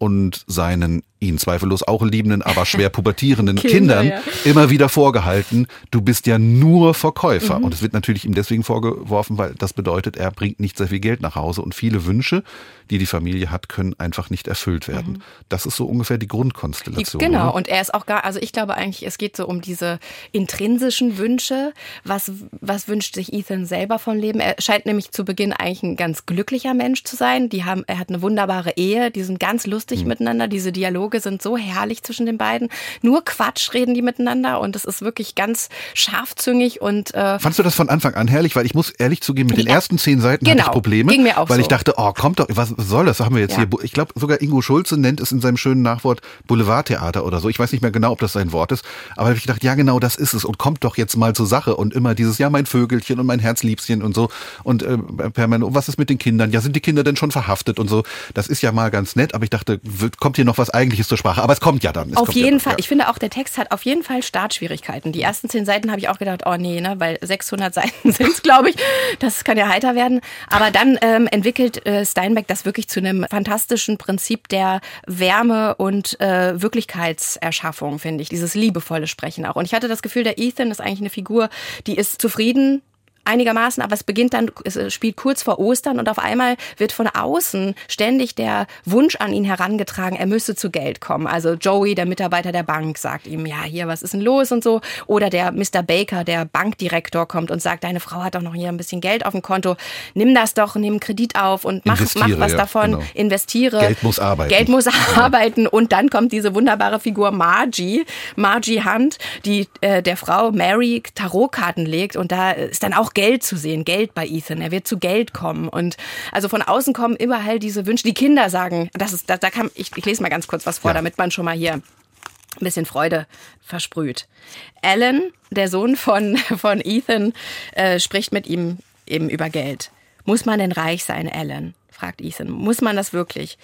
und seinen ihn zweifellos auch liebenden, aber schwer pubertierenden Kinder, Kindern ja. immer wieder vorgehalten, du bist ja nur Verkäufer. Und es wird natürlich ihm deswegen vorgeworfen, weil das bedeutet, er bringt nicht sehr viel Geld nach Hause und viele Wünsche, die die Familie hat, können einfach nicht erfüllt werden. Das ist so ungefähr die Grundkonstellation. genau, ne? und er ist auch gar, also ich glaube eigentlich, es geht so um diese intrinsischen Wünsche. Was, was wünscht sich Ethan selber vom Leben? Er scheint nämlich zu Beginn eigentlich ein ganz glücklicher Mensch zu sein. Die haben, er hat eine wunderbare Ehe, die sind ganz lustig Hm. miteinander. Diese Dialoge sind so herrlich zwischen den beiden. Nur Quatsch reden die miteinander und es ist wirklich ganz scharfzüngig und äh, Fandst du das von Anfang an herrlich? Weil ich muss ehrlich zugeben, mit den ersten zehn Seiten hatte Genau. ich Probleme. Ging mir auch weil so. ich dachte, oh, kommt doch, was soll das? Haben wir jetzt Ja. hier. Ich glaube, sogar Ingo Schulze nennt es in seinem schönen Nachwort Boulevardtheater oder so. Ich weiß nicht mehr genau, ob das sein Wort ist. Aber habe ich gedacht, ja, genau, das ist es. Und kommt doch jetzt mal zur Sache. Und immer dieses, ja, mein Vögelchen und mein Herzliebchen und so. Und äh, permanent, was ist mit den Kindern? Ja, sind die Kinder denn schon verhaftet und so? Das ist ja mal ganz nett. Aber ich dachte, wird, kommt hier noch was Eigentliches zur Sprache? Aber es kommt ja dann. Es Auf jeden ja dann, Fall. Ja. Ich finde auch, der Text hat auf jeden Fall Startschwierigkeiten. Die ersten zehn Seiten habe ich auch gedacht, oh nee, ne, weil 600 Seiten sind es, glaube ich. Das kann ja heiter werden. Aber dann ähm, entwickelt äh, Steinbeck das wirklich zu einem fantastischen Prinzip der Wärme und äh, Wirklichkeitserschaffung, finde ich. Dieses liebevolle Sprechen auch. Und ich hatte das Gefühl, der Ethan ist eigentlich eine Figur, die ist zufrieden einigermaßen, aber es beginnt dann, es spielt kurz vor Ostern und auf einmal wird von außen ständig der Wunsch an ihn herangetragen, er müsse zu Geld kommen. Also Joey, der Mitarbeiter der Bank, sagt ihm, ja, hier, was ist denn los und so. Oder der Mr. Baker, der Bankdirektor, kommt und sagt, deine Frau hat doch noch hier ein bisschen Geld auf dem Konto. Nimm das doch, nimm Kredit auf und mach, mach was ja, davon, genau. investiere. Geld muss arbeiten. Geld muss arbeiten und dann kommt diese wunderbare Figur Margie, Margie Hunt, die äh, der Frau Mary Tarotkarten legt und da ist dann auch Geld zu sehen, Geld bei Ethan. Er wird zu Geld kommen und also von außen kommen überall diese Wünsche. Die Kinder sagen, das ist, da, da kann ich, ich lese mal ganz kurz was vor, Ja. damit man schon mal hier ein bisschen Freude versprüht. Alan, der Sohn von, von Ethan, äh, spricht mit ihm eben über Geld. Muss man denn reich sein, Alan? fragt Ethan. Muss man das wirklich?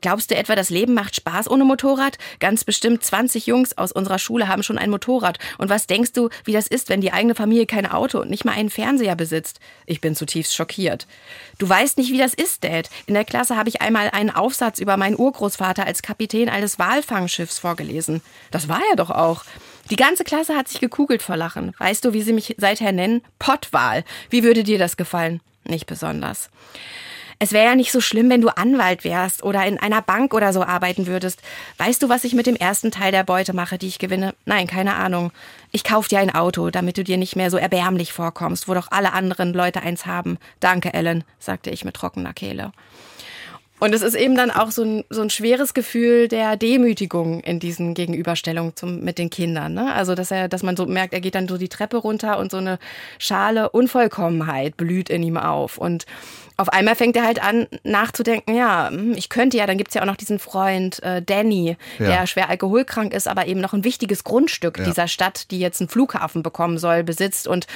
Glaubst du etwa, das Leben macht Spaß ohne Motorrad? Ganz bestimmt 20 Jungs aus unserer Schule haben schon ein Motorrad. Und was denkst du, wie das ist, wenn die eigene Familie kein Auto und nicht mal einen Fernseher besitzt? Ich bin zutiefst schockiert. Du weißt nicht, wie das ist, Dad. In der Klasse habe ich einmal einen Aufsatz über meinen Urgroßvater als Kapitän eines Walfangschiffs vorgelesen. Das war er doch auch. Die ganze Klasse hat sich gekugelt vor Lachen. Weißt du, wie sie mich seither nennen? Pottwal. Wie würde dir das gefallen? Nicht besonders. Es wäre ja nicht so schlimm, wenn du Anwalt wärst oder in einer Bank oder so arbeiten würdest. Weißt du, was ich mit dem ersten Teil der Beute mache, die ich gewinne? Nein, keine Ahnung. Ich kauf dir ein Auto, damit du dir nicht mehr so erbärmlich vorkommst, wo doch alle anderen Leute eins haben. Danke, Ellen, sagte ich mit trockener Kehle. Und es ist eben dann auch so ein, so ein schweres Gefühl der Demütigung in diesen Gegenüberstellungen zum, mit den Kindern. Ne? Also, dass er, dass man so merkt, er geht dann so die Treppe runter und so eine Schale Unvollkommenheit blüht in ihm auf. Und auf einmal fängt er halt an, nachzudenken, ja, hm, ich könnte ja, dann gibt's ja auch noch diesen Freund äh, Danny, Ja. der schwer alkoholkrank ist, aber eben noch ein wichtiges Grundstück Ja. dieser Stadt, die jetzt einen Flughafen bekommen soll, besitzt und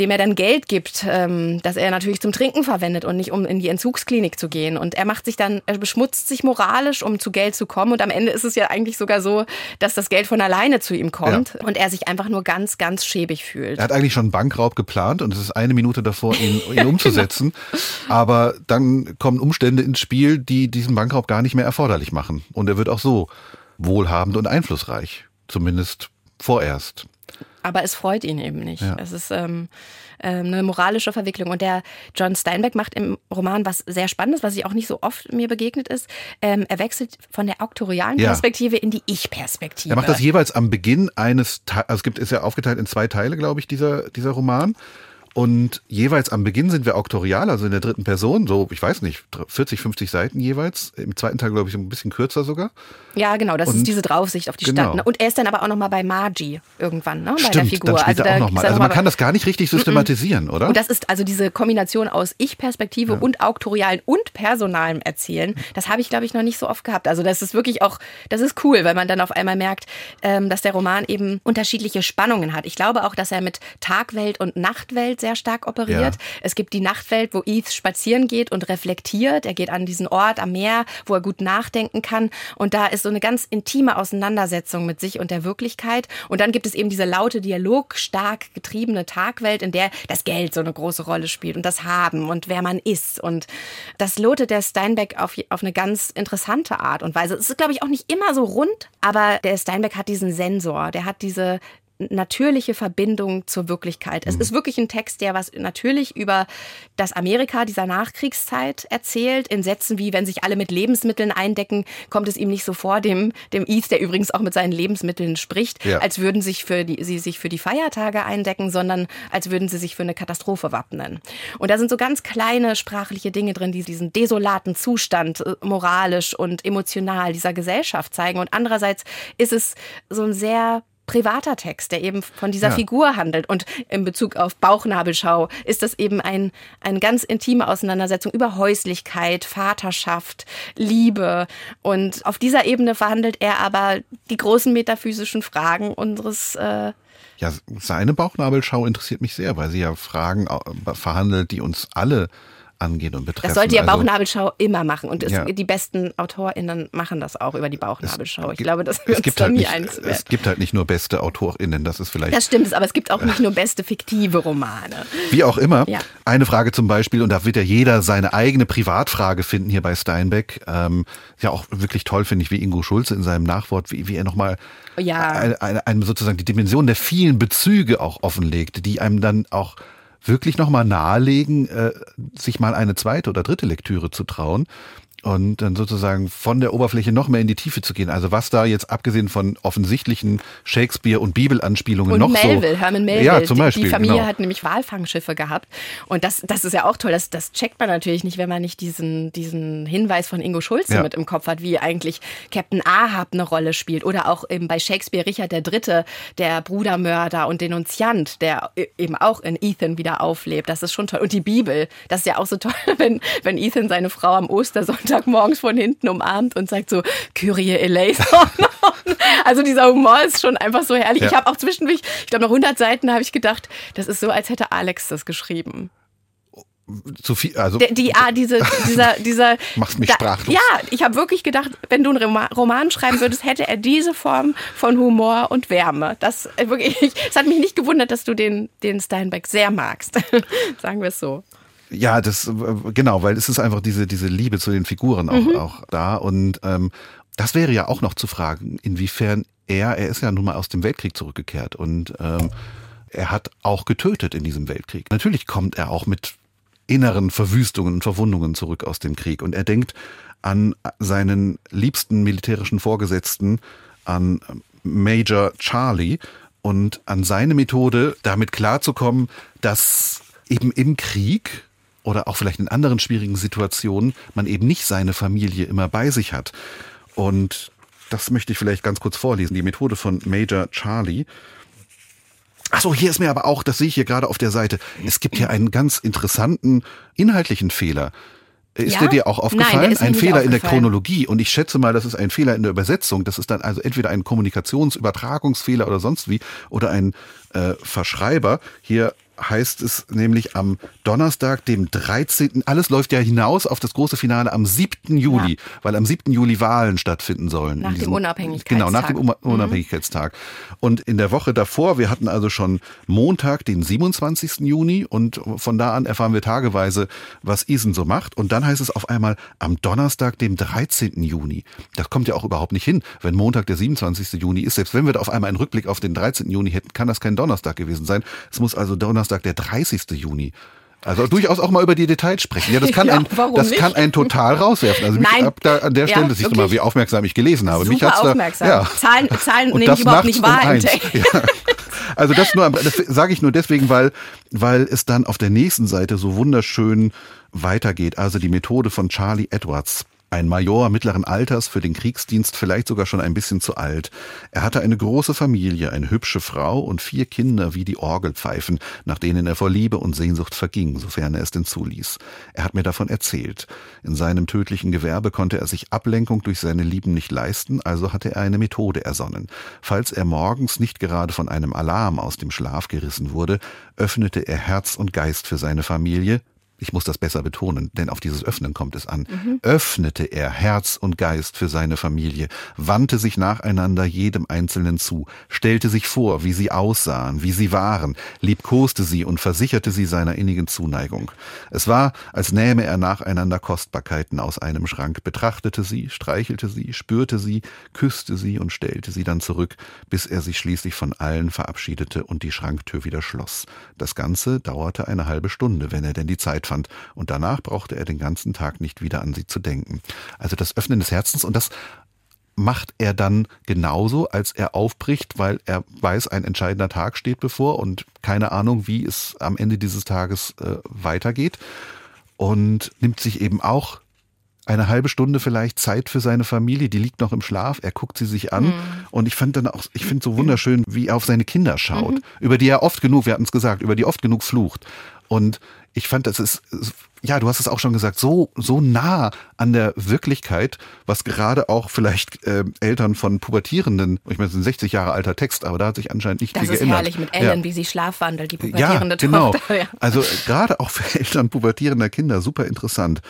dem er dann Geld gibt, ähm, das er natürlich zum Trinken verwendet und nicht um in die Entzugsklinik zu gehen. Und er macht sich dann, er beschmutzt sich moralisch, um zu Geld zu kommen. Und am Ende ist es ja eigentlich sogar so, dass das Geld von alleine zu ihm kommt und er sich einfach nur ganz, ganz schäbig fühlt. Er hat eigentlich schon einen Bankraub geplant und es ist eine Minute davor, ihn, ihn umzusetzen. Aber dann kommen Umstände ins Spiel, die diesen Bankraub gar nicht mehr erforderlich machen. Und er wird auch so wohlhabend und einflussreich. Zumindest vorerst. Aber es freut ihn eben nicht. Ja. Es ist ähm, ähm, eine moralische Verwicklung. Und der John Steinbeck macht im Roman was sehr Spannendes, was ich auch nicht so oft mir begegnet ist. Ähm, er wechselt von der auktorialen Ja. Perspektive in die Ich-Perspektive. Er macht das jeweils am Beginn eines, also es gibt, ist ja aufgeteilt in zwei Teile, glaube ich, dieser, dieser Roman. Und jeweils am Beginn sind wir auktorial, also in der dritten Person, so, ich weiß nicht, 40, 50 Seiten jeweils. Im zweiten Teil, glaube ich, ein bisschen kürzer sogar. Ja, genau, das Und- ist diese Draufsicht auf die genau. Stadt. Ne? Und er ist dann aber auch nochmal bei Margie irgendwann, ne? bei der Stimmt, Figur. dann spielt also er auch da nochmal. ist er Also noch man mal- kann das gar nicht richtig systematisieren, oder? Und das ist also diese Kombination aus Ich-Perspektive und auktorialen und personalem Erzählen. Das habe ich, glaube ich, noch nicht so oft gehabt. Also das ist wirklich auch, das ist cool, weil man dann auf einmal merkt, ähm, dass der Roman eben unterschiedliche Spannungen hat. Ich glaube auch, dass er mit Tagwelt und Nachtwelt sehr stark operiert. Ja. Es gibt die Nachtwelt, wo Eve spazieren geht und reflektiert. Er geht an diesen Ort am Meer, wo er gut nachdenken kann. Und da ist so eine ganz intime Auseinandersetzung mit sich und der Wirklichkeit. Und dann gibt es eben diese laute, dialogstark getriebene Tagwelt, in der das Geld so eine große Rolle spielt und das Haben und wer man ist. Und das lotet der Steinbeck auf, auf eine ganz interessante Art und Weise. Es ist, glaube ich, auch nicht immer so rund, aber der Steinbeck hat diesen Sensor, der hat diese natürliche Verbindung zur Wirklichkeit. Es ist wirklich ein Text, der was natürlich über das Amerika dieser Nachkriegszeit erzählt, in Sätzen wie, wenn sich alle mit Lebensmitteln eindecken, kommt es ihm nicht so vor, dem, dem East, der übrigens auch mit seinen Lebensmitteln spricht, Ja. als würden sich für die, sie sich für die Feiertage eindecken, sondern als würden sie sich für eine Katastrophe wappnen. Und da sind so ganz kleine sprachliche Dinge drin, die diesen desolaten Zustand äh, moralisch und emotional dieser Gesellschaft zeigen. Und andererseits ist es so ein sehr privater Text, der eben von dieser Ja. Figur handelt. Und in Bezug auf Bauchnabelschau ist das eben ein, eine ganz intime Auseinandersetzung über Häuslichkeit, Vaterschaft, Liebe. Und auf dieser Ebene verhandelt er aber die großen metaphysischen Fragen unseres äh, Ja, seine Bauchnabelschau interessiert mich sehr, weil sie ja Fragen äh, verhandelt, die uns alle angehen und betreffen. Das sollte ja Also- Bauchnabelschau immer machen. Und es, Ja. die besten AutorInnen machen das auch über die Bauchnabelschau. Ich glaube, dass wir es uns halt nie nicht, eins Es gibt halt nicht nur beste AutorInnen, das ist vielleicht Das stimmt, aber es gibt auch nicht nur beste fiktive Romane. Wie auch immer. Ja. Eine Frage zum Beispiel, und da wird ja jeder seine eigene Privatfrage finden hier bei Steinbeck. Ähm, ja, auch wirklich toll finde ich, wie Ingo Schulze in seinem Nachwort, wie, wie er nochmal Ja. eine, eine, eine sozusagen die Dimension der vielen Bezüge auch offenlegt, die einem dann auch wirklich nochmal nahelegen, äh, sich mal eine zweite oder dritte Lektüre zu trauen. Und dann sozusagen von der Oberfläche noch mehr in die Tiefe zu gehen. Also was da jetzt abgesehen von offensichtlichen Shakespeare- und Bibelanspielungen Und noch Melville, so... Herman Melville. Ja, zum Die- Beispiel. Die Familie genau. hat nämlich Walfangschiffe gehabt. Und das, das ist ja auch toll. Das, das checkt man natürlich nicht, wenn man nicht diesen, diesen Hinweis von Ingo Schulze Ja. mit im Kopf hat, wie eigentlich Captain Ahab eine Rolle spielt. Oder auch eben bei Shakespeare Richard III., der Brudermörder und Denunziant, der e- eben auch in Ethan wieder auflebt. Das ist schon toll. Und die Bibel, das ist ja auch so toll, wenn, wenn Ethan seine Frau am Ostersonntag morgens von hinten umarmt und sagt so, Kyrie eleison. Also dieser Humor ist schon einfach so herrlich. Ja. Ich habe auch zwischendurch, ich glaube nach 100 Seiten habe ich gedacht, das ist so, als hätte Alex das geschrieben. zu viel, also Der, die, ah, diese, dieser, dieser. Machst mich da, sprachlos. Ja, ich habe wirklich gedacht, wenn du einen Roma- Roman schreiben würdest, hätte er diese Form von Humor und Wärme. Das äh, wirklich, es hat mich nicht gewundert, dass du den, den Steinbeck sehr magst. Sagen wir es so. Ja, das äh, genau, weil es ist einfach diese diese Liebe zu den Figuren auch Mhm. auch da und ähm, das wäre ja auch noch zu fragen, inwiefern er er ist ja nun mal aus dem Weltkrieg zurückgekehrt und ähm, er hat auch getötet in diesem Weltkrieg. Natürlich kommt er auch mit inneren Verwüstungen und Verwundungen zurück aus dem Krieg und er denkt an seinen liebsten militärischen Vorgesetzten, an Major Charlie und an seine Methode, damit klarzukommen, dass eben im Krieg oder auch vielleicht in anderen schwierigen Situationen man eben nicht seine Familie immer bei sich hat. Und das möchte ich vielleicht ganz kurz vorlesen. Die Methode von Major Charlie. Ach so, hier ist mir aber auch, das sehe ich hier gerade auf der Seite, es gibt hier einen ganz interessanten inhaltlichen Fehler. Ist Ja? der dir auch Nein, aufgefallen? mir ein Fehler in der. Chronologie. Und ich schätze mal, das ist ein Fehler in der Übersetzung. Das ist dann also entweder ein Kommunikationsübertragungsfehler oder sonst wie oder ein äh, Verschreiber. Hier heißt es nämlich am Donnerstag, dem 13. Alles läuft ja hinaus auf das große Finale am 7. Juli, weil am 7. Juli Wahlen stattfinden sollen. Nach in dem diesem- Unabhängigkeitstag. Genau, nach dem Uma- Unabhängigkeitstag. Und in der Woche davor, wir hatten also schon Montag, den 27. Juni und von da an erfahren wir tageweise, was Isen so macht. Und dann heißt es auf einmal am Donnerstag, dem 13. Juni. Das kommt ja auch überhaupt nicht hin, wenn Montag der 27. Juni ist. Selbst wenn wir da auf einmal einen Rückblick auf den 13. Juni hätten, kann das kein Donnerstag gewesen sein. Es muss also Donnerstag der 30. Juni. Also durchaus auch mal über die Details sprechen. Ja, das kann Ja, ein, das nicht? kann einen total rauswerfen. Also mich Nein. ab da an der Ja, Stelle, das siehst du mal, wirklich. wie aufmerksam ich gelesen habe. mich Super hat's da, aufmerksam. ja. Zahlen, Zahlen Und nehme ich überhaupt nicht um wahr. im eins. Ja. Also das nur, das sage ich nur deswegen, weil, weil es dann auf der nächsten Seite so wunderschön weitergeht. Also die Methode von Charlie Edwards. Ein Major mittleren Alters für den Kriegsdienst, vielleicht sogar schon ein bisschen zu alt. Er hatte eine große Familie, eine hübsche Frau und vier Kinder wie die Orgelpfeifen, nach denen er vor Liebe und Sehnsucht verging, sofern er es denn zuließ. Er hat mir davon erzählt. In seinem tödlichen Gewerbe konnte er sich Ablenkung durch seine Lieben nicht leisten, also hatte er eine Methode ersonnen. Falls er morgens nicht gerade von einem Alarm aus dem Schlaf gerissen wurde, öffnete er Herz und Geist für seine Familie, ich muss das besser betonen, denn auf dieses Öffnen kommt es an, öffnete er Herz und Geist für seine Familie, wandte sich nacheinander jedem Einzelnen zu, stellte sich vor, wie sie aussahen, wie sie waren, liebkoste sie und versicherte sie seiner innigen Zuneigung. Es war, als nähme er nacheinander Kostbarkeiten aus einem Schrank, betrachtete sie, streichelte sie, spürte sie, küsste sie und stellte sie dann zurück, bis er sich schließlich von allen verabschiedete und die Schranktür wieder schloss. Das Ganze dauerte eine halbe Stunde, wenn er denn die Zeit fand, und danach brauchte er den ganzen Tag nicht wieder an sie zu denken. Also das Öffnen des Herzens und das macht er dann genauso, als er aufbricht, weil er weiß, ein entscheidender Tag steht bevor und keine Ahnung, wie es am Ende dieses Tages äh, weitergeht. Und nimmt sich eben auch eine halbe Stunde vielleicht Zeit für seine Familie, die liegt noch im Schlaf, er guckt sie sich an. Und ich fand dann auch, ich finde so wunderschön, wie er auf seine Kinder schaut, über die er oft genug, wir hatten es gesagt, über die oft genug flucht. Und ich fand, das ist, ja, du hast es auch schon gesagt, so, so nah an der Wirklichkeit, was gerade auch vielleicht äh, Eltern von Pubertierenden, ich meine, es ist ein 60 Jahre alter Text, aber da hat sich anscheinend nicht Das viel ist geändert. herrlich mit Ellen, Ja. wie sie schlafwandelt, die Ja, pubertierende genau. Tochter. Ja. Also äh, gerade auch für Eltern pubertierender Kinder super interessant.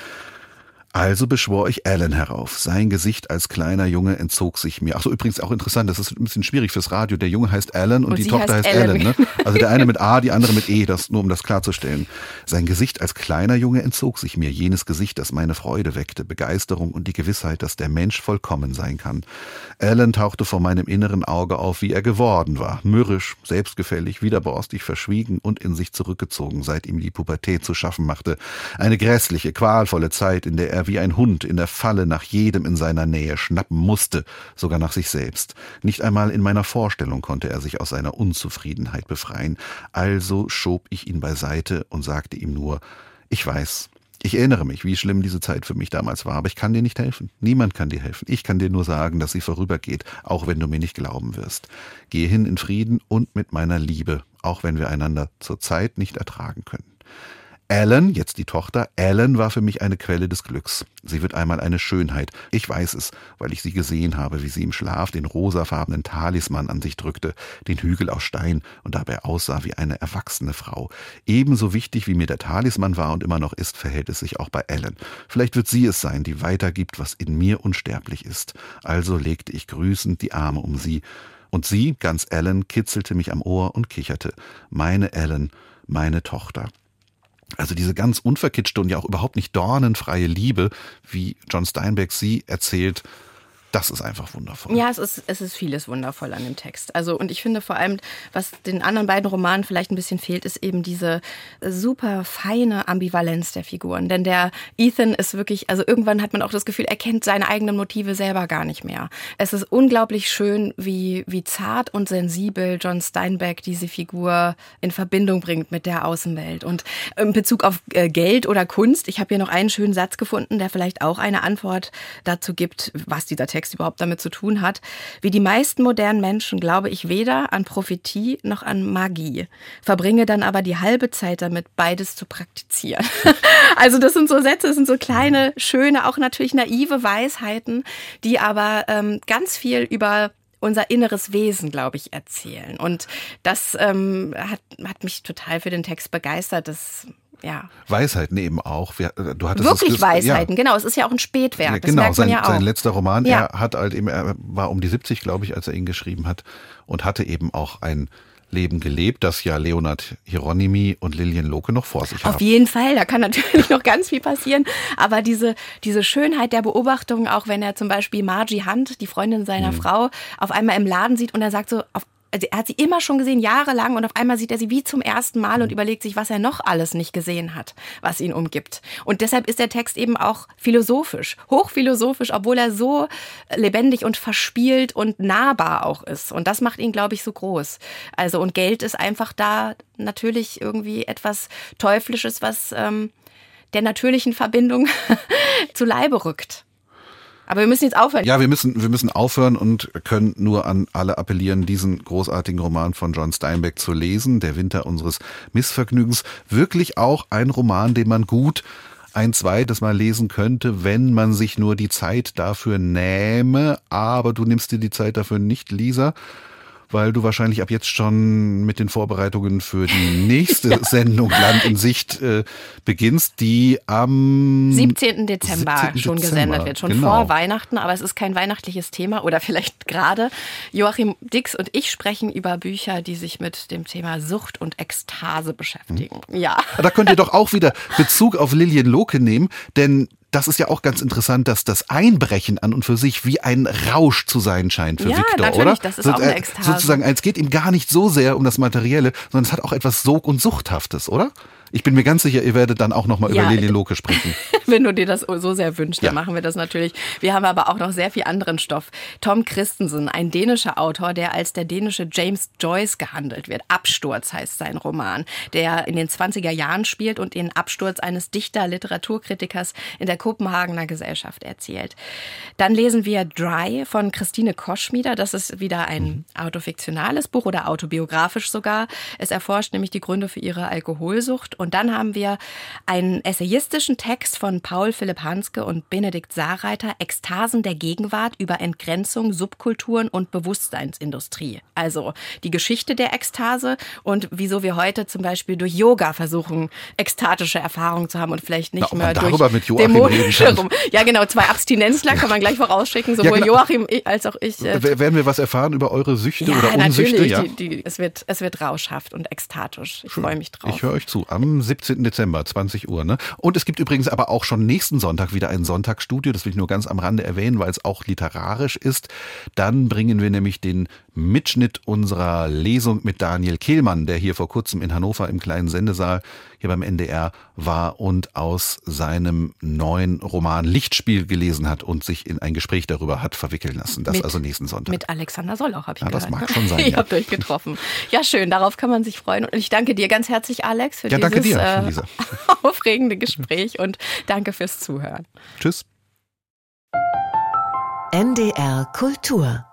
Also beschwor ich Alan herauf. Sein Gesicht als kleiner Junge entzog sich mir. Ach so, übrigens auch interessant, das ist ein bisschen schwierig fürs Radio. Der Junge heißt Alan und, Und die Tochter heißt heißt Ellen. Ellen. Ne? Also der eine mit A, die andere mit E, das nur um das klarzustellen. Sein Gesicht als kleiner Junge entzog sich mir. Jenes Gesicht, das meine Freude weckte, Begeisterung und die Gewissheit, dass der Mensch vollkommen sein kann. Alan tauchte vor meinem inneren Auge auf, wie er geworden war. Mürrisch, selbstgefällig, widerborstig, verschwiegen und in sich zurückgezogen, seit ihm die Pubertät zu schaffen machte. Eine grässliche, qualvolle Zeit, in der er wie ein Hund in der Falle nach jedem in seiner Nähe schnappen musste, sogar nach sich selbst. Nicht einmal in meiner Vorstellung konnte er sich aus seiner Unzufriedenheit befreien. Also schob ich ihn beiseite und sagte ihm nur, ich weiß, ich erinnere mich, wie schlimm diese Zeit für mich damals war, aber ich kann dir nicht helfen. Niemand kann dir helfen. Ich kann dir nur sagen, dass sie vorübergeht, auch wenn du mir nicht glauben wirst. Gehe hin in Frieden und mit meiner Liebe, auch wenn wir einander zur Zeit nicht ertragen können. Ellen, jetzt die Tochter, Ellen war für mich eine Quelle des Glücks. Sie wird einmal eine Schönheit. Ich weiß es, weil ich sie gesehen habe, wie sie im Schlaf den rosafarbenen Talisman an sich drückte, den Hügel aus Stein und dabei aussah wie eine erwachsene Frau. Ebenso wichtig wie mir der Talisman war und immer noch ist, verhält es sich auch bei Ellen. Vielleicht wird sie es sein, die weitergibt, was in mir unsterblich ist. Also legte ich grüßend die Arme um sie. Und sie, ganz Ellen, kitzelte mich am Ohr und kicherte. Meine Ellen, meine Tochter. Also diese ganz unverkitschte und ja auch überhaupt nicht dornenfreie Liebe, wie John Steinbeck sie erzählt, das ist einfach wundervoll. Ja, es ist, es ist vieles wundervoll an dem Text. Also, und ich finde vor allem, was den anderen beiden Romanen vielleicht ein bisschen fehlt, ist eben diese super feine Ambivalenz der Figuren. Denn der Ethan ist wirklich, also irgendwann hat man auch das Gefühl, er kennt seine eigenen Motive selber gar nicht mehr. Es ist unglaublich schön, wie, wie zart und sensibel John Steinbeck diese Figur in Verbindung bringt mit der Außenwelt. Und in Bezug auf äh, Geld oder Kunst, ich habe hier noch einen schönen Satz gefunden, der vielleicht auch eine Antwort dazu gibt, was dieser Text überhaupt damit zu tun hat. Wie die meisten modernen Menschen glaube ich weder an Prophetie noch an Magie, verbringe dann aber die halbe Zeit damit, beides zu praktizieren. also das sind so Sätze, das sind so kleine, schöne, auch natürlich naive Weisheiten, die aber ähm, ganz viel über unser inneres Wesen, glaube ich, erzählen. Und das ähm, hat, hat mich total für den Text begeistert. Das ja. Weisheiten eben auch. Wir- Du hattest Wirklich ges- Weisheiten, Ja. genau. Es ist ja auch ein Spätwerk. Ja, das genau, sein, ja sein letzter Roman. Er hat halt eben, er war um die 70, glaube ich, als er ihn geschrieben hat und hatte eben auch ein Leben gelebt, das ja Leonard Hieronymi und Lilian Loke noch vor sich Auf haben. jeden Fall, da kann natürlich noch ganz viel passieren. Aber diese, diese Schönheit der Beobachtung, auch wenn er zum Beispiel Margie Hunt, die Freundin seiner Mhm. Frau, auf einmal im Laden sieht und er sagt so, auf, also er hat sie immer schon gesehen, jahrelang, und auf einmal sieht er sie wie zum ersten Mal Mhm. und überlegt sich, was er noch alles nicht gesehen hat, was ihn umgibt. Und deshalb ist der Text eben auch philosophisch, hochphilosophisch, obwohl er so lebendig und verspielt und nahbar auch ist. Und das macht ihn, glaube ich, so groß. Also, und Geld ist einfach da natürlich irgendwie etwas Teuflisches, was ähm, der natürlichen Verbindung zu Leibe rückt. Aber wir müssen jetzt aufhören. Ja, wir müssen, wir müssen aufhören und können nur an alle appellieren, diesen großartigen Roman von John Steinbeck zu lesen, Der Winter unseres Missvergnügens. Wirklich auch ein Roman, den man gut ein zweites Mal lesen könnte, wenn man sich nur die Zeit dafür nähme. Aber du nimmst dir die Zeit dafür nicht, Lisa, weil du wahrscheinlich ab jetzt schon mit den Vorbereitungen für die nächste Sendung Land in Sicht äh, beginnst, die am 17. Dezember 17. schon Dezember, gesendet wird, schon genau. vor Weihnachten, aber es ist kein weihnachtliches Thema oder vielleicht gerade. Joachim Dix und ich sprechen über Bücher, die sich mit dem Thema Sucht und Ekstase beschäftigen. Ja. Da könnt ihr doch auch wieder Bezug auf Lillian Loke nehmen, denn das ist ja auch ganz interessant, dass das Einbrechen an und für sich wie ein Rausch zu sein scheint für Ja, Victor, natürlich, oder? das ist So, auch eine äh, Ekstase. Sozusagen, es geht ihm gar nicht so sehr um das Materielle, sondern es hat auch etwas Sog- und Suchthaftes, oder? Ich bin mir ganz sicher, ihr werdet dann auch nochmal Ja, über Lillian Loke sprechen. Wenn du dir das so sehr wünschst, Ja. dann machen wir das natürlich. Wir haben aber auch noch sehr viel anderen Stoff. Tom Christensen, ein dänischer Autor, der als der dänische James Joyce gehandelt wird. Absturz heißt sein Roman, der in den 20er Jahren spielt und den Absturz eines Dichter, Literaturkritikers in der Kopenhagener Gesellschaft erzählt. Dann lesen wir Dry von Christine Koschmieder. Das ist wieder ein autofiktionales Buch oder autobiografisch sogar. Es erforscht nämlich die Gründe für ihre Alkoholsucht Und dann haben wir einen essayistischen Text von Paul Philipp Hanske und Benedikt Saarreiter, Ekstasen der Gegenwart über Entgrenzung, Subkulturen und Bewusstseinsindustrie. Also die Geschichte der Ekstase und wieso wir heute zum Beispiel durch Yoga versuchen, ekstatische Erfahrungen zu haben und vielleicht nicht Na, mehr durch dämonische rum. Ja, genau, zwei Abstinenzler kann man gleich vorausschicken, sowohl genau. Joachim als auch ich. äh, Werden wir was erfahren über eure Süchte ja, oder Unsüchte? natürlich. Ja. Die, die, es, wird, es wird rauschhaft und ekstatisch. Ich freue mich drauf. Ich höre euch zu. Am 17. Dezember, 20 Uhr. Ne? Und es gibt übrigens aber auch schon nächsten Sonntag wieder ein Sonntagsstudio. Das will ich nur ganz am Rande erwähnen, weil es auch literarisch ist. Dann bringen wir nämlich den Mitschnitt unserer Lesung mit Daniel Kehlmann, der hier vor kurzem in Hannover im kleinen Sendesaal hier beim NDR war und aus seinem neuen Roman Lichtspiel gelesen hat und sich in ein Gespräch darüber hat verwickeln lassen. Das Mit- also nächsten Sonntag. Mit Alexander Solloch habe ich Ja, das gehört. mag schon sein, Ihr ja. habt euch getroffen. Ja, schön. Darauf kann man sich freuen. Und ich danke dir ganz herzlich, Alex, für Ja, dieses danke dir, äh, Lisa. aufregende Gespräch und danke fürs Zuhören. Tschüss. NDR Kultur